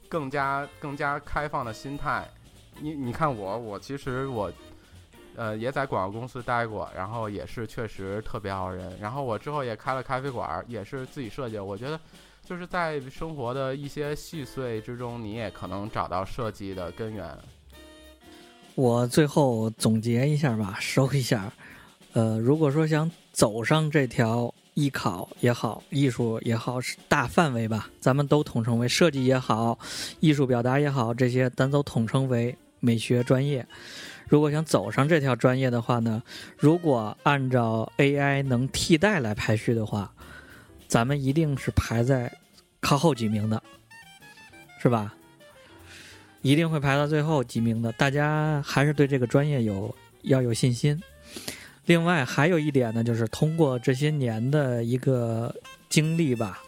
更加、更加开放的心态。你，你看我，我其实我，呃，也在广告公司待过，然后也是确实特别熬人。然后我之后也开了咖啡馆，也是自己设计。我觉得就是在生活的一些细碎之中，你也可能找到设计的根源。我最后总结一下吧，收一下。呃，如果说想走上这条。艺考也好，艺术也好，是大范围吧，咱们都统称为设计也好，艺术表达也好，这些咱都统称为美学专业。如果想走上这条专业的话呢，如果按照 AI 能替代来排序的话，咱们一定是排在靠后几名的，是吧？一定会排到最后几名的。大家还是对这个专业有要有信心。另外还有一点呢，就是通过这些年的一个经历吧，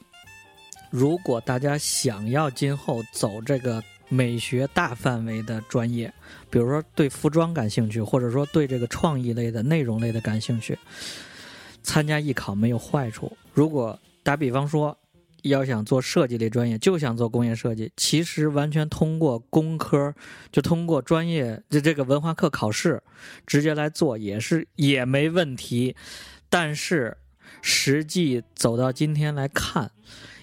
如果大家想要今后走这个美学大范围的专业，比如说对服装感兴趣，或者说对这个创意类的内容类的感兴趣，参加艺考没有坏处。如果打比方说。要想做设计类专业，就想做工业设计，其实完全通过工科，就通过专业就这个文化课考试，直接来做也是也没问题。但是实际走到今天来看，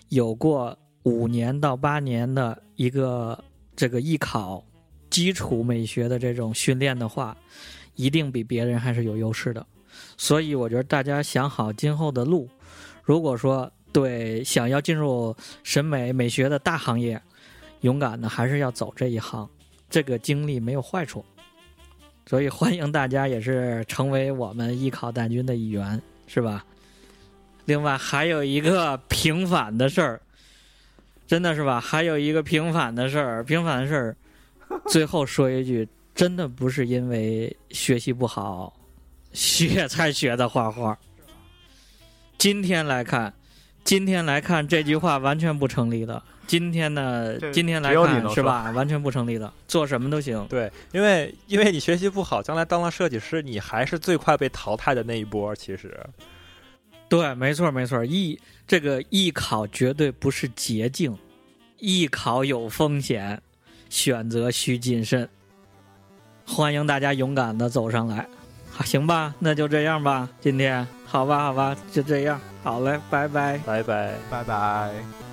有过五年到八年的一个这个艺考基础美学的这种训练的话，一定比别人还是有优势的。所以我觉得大家想好今后的路，如果说。对，想要进入审美美学的大行业，勇敢的还是要走这一行，这个经历没有坏处，所以欢迎大家也是成为我们艺考大军的一员，是吧？另外还有一个平反的事儿，真的是吧？还有一个平反的事儿，平反的事儿，(laughs) 最后说一句，真的不是因为学习不好学才学的画画，今天来看。今天来看这句话完全不成立的。今天呢，今天来看是吧？完全不成立的，做什么都行。对，因为因为你学习不好，将来当了设计师，你还是最快被淘汰的那一波。其实，对，没错没错。艺这个艺考绝对不是捷径，艺考有风险，选择需谨慎。欢迎大家勇敢的走上来。好行吧，那就这样吧。今天好吧，好吧，就这样。好嘞，拜拜，拜拜，拜拜。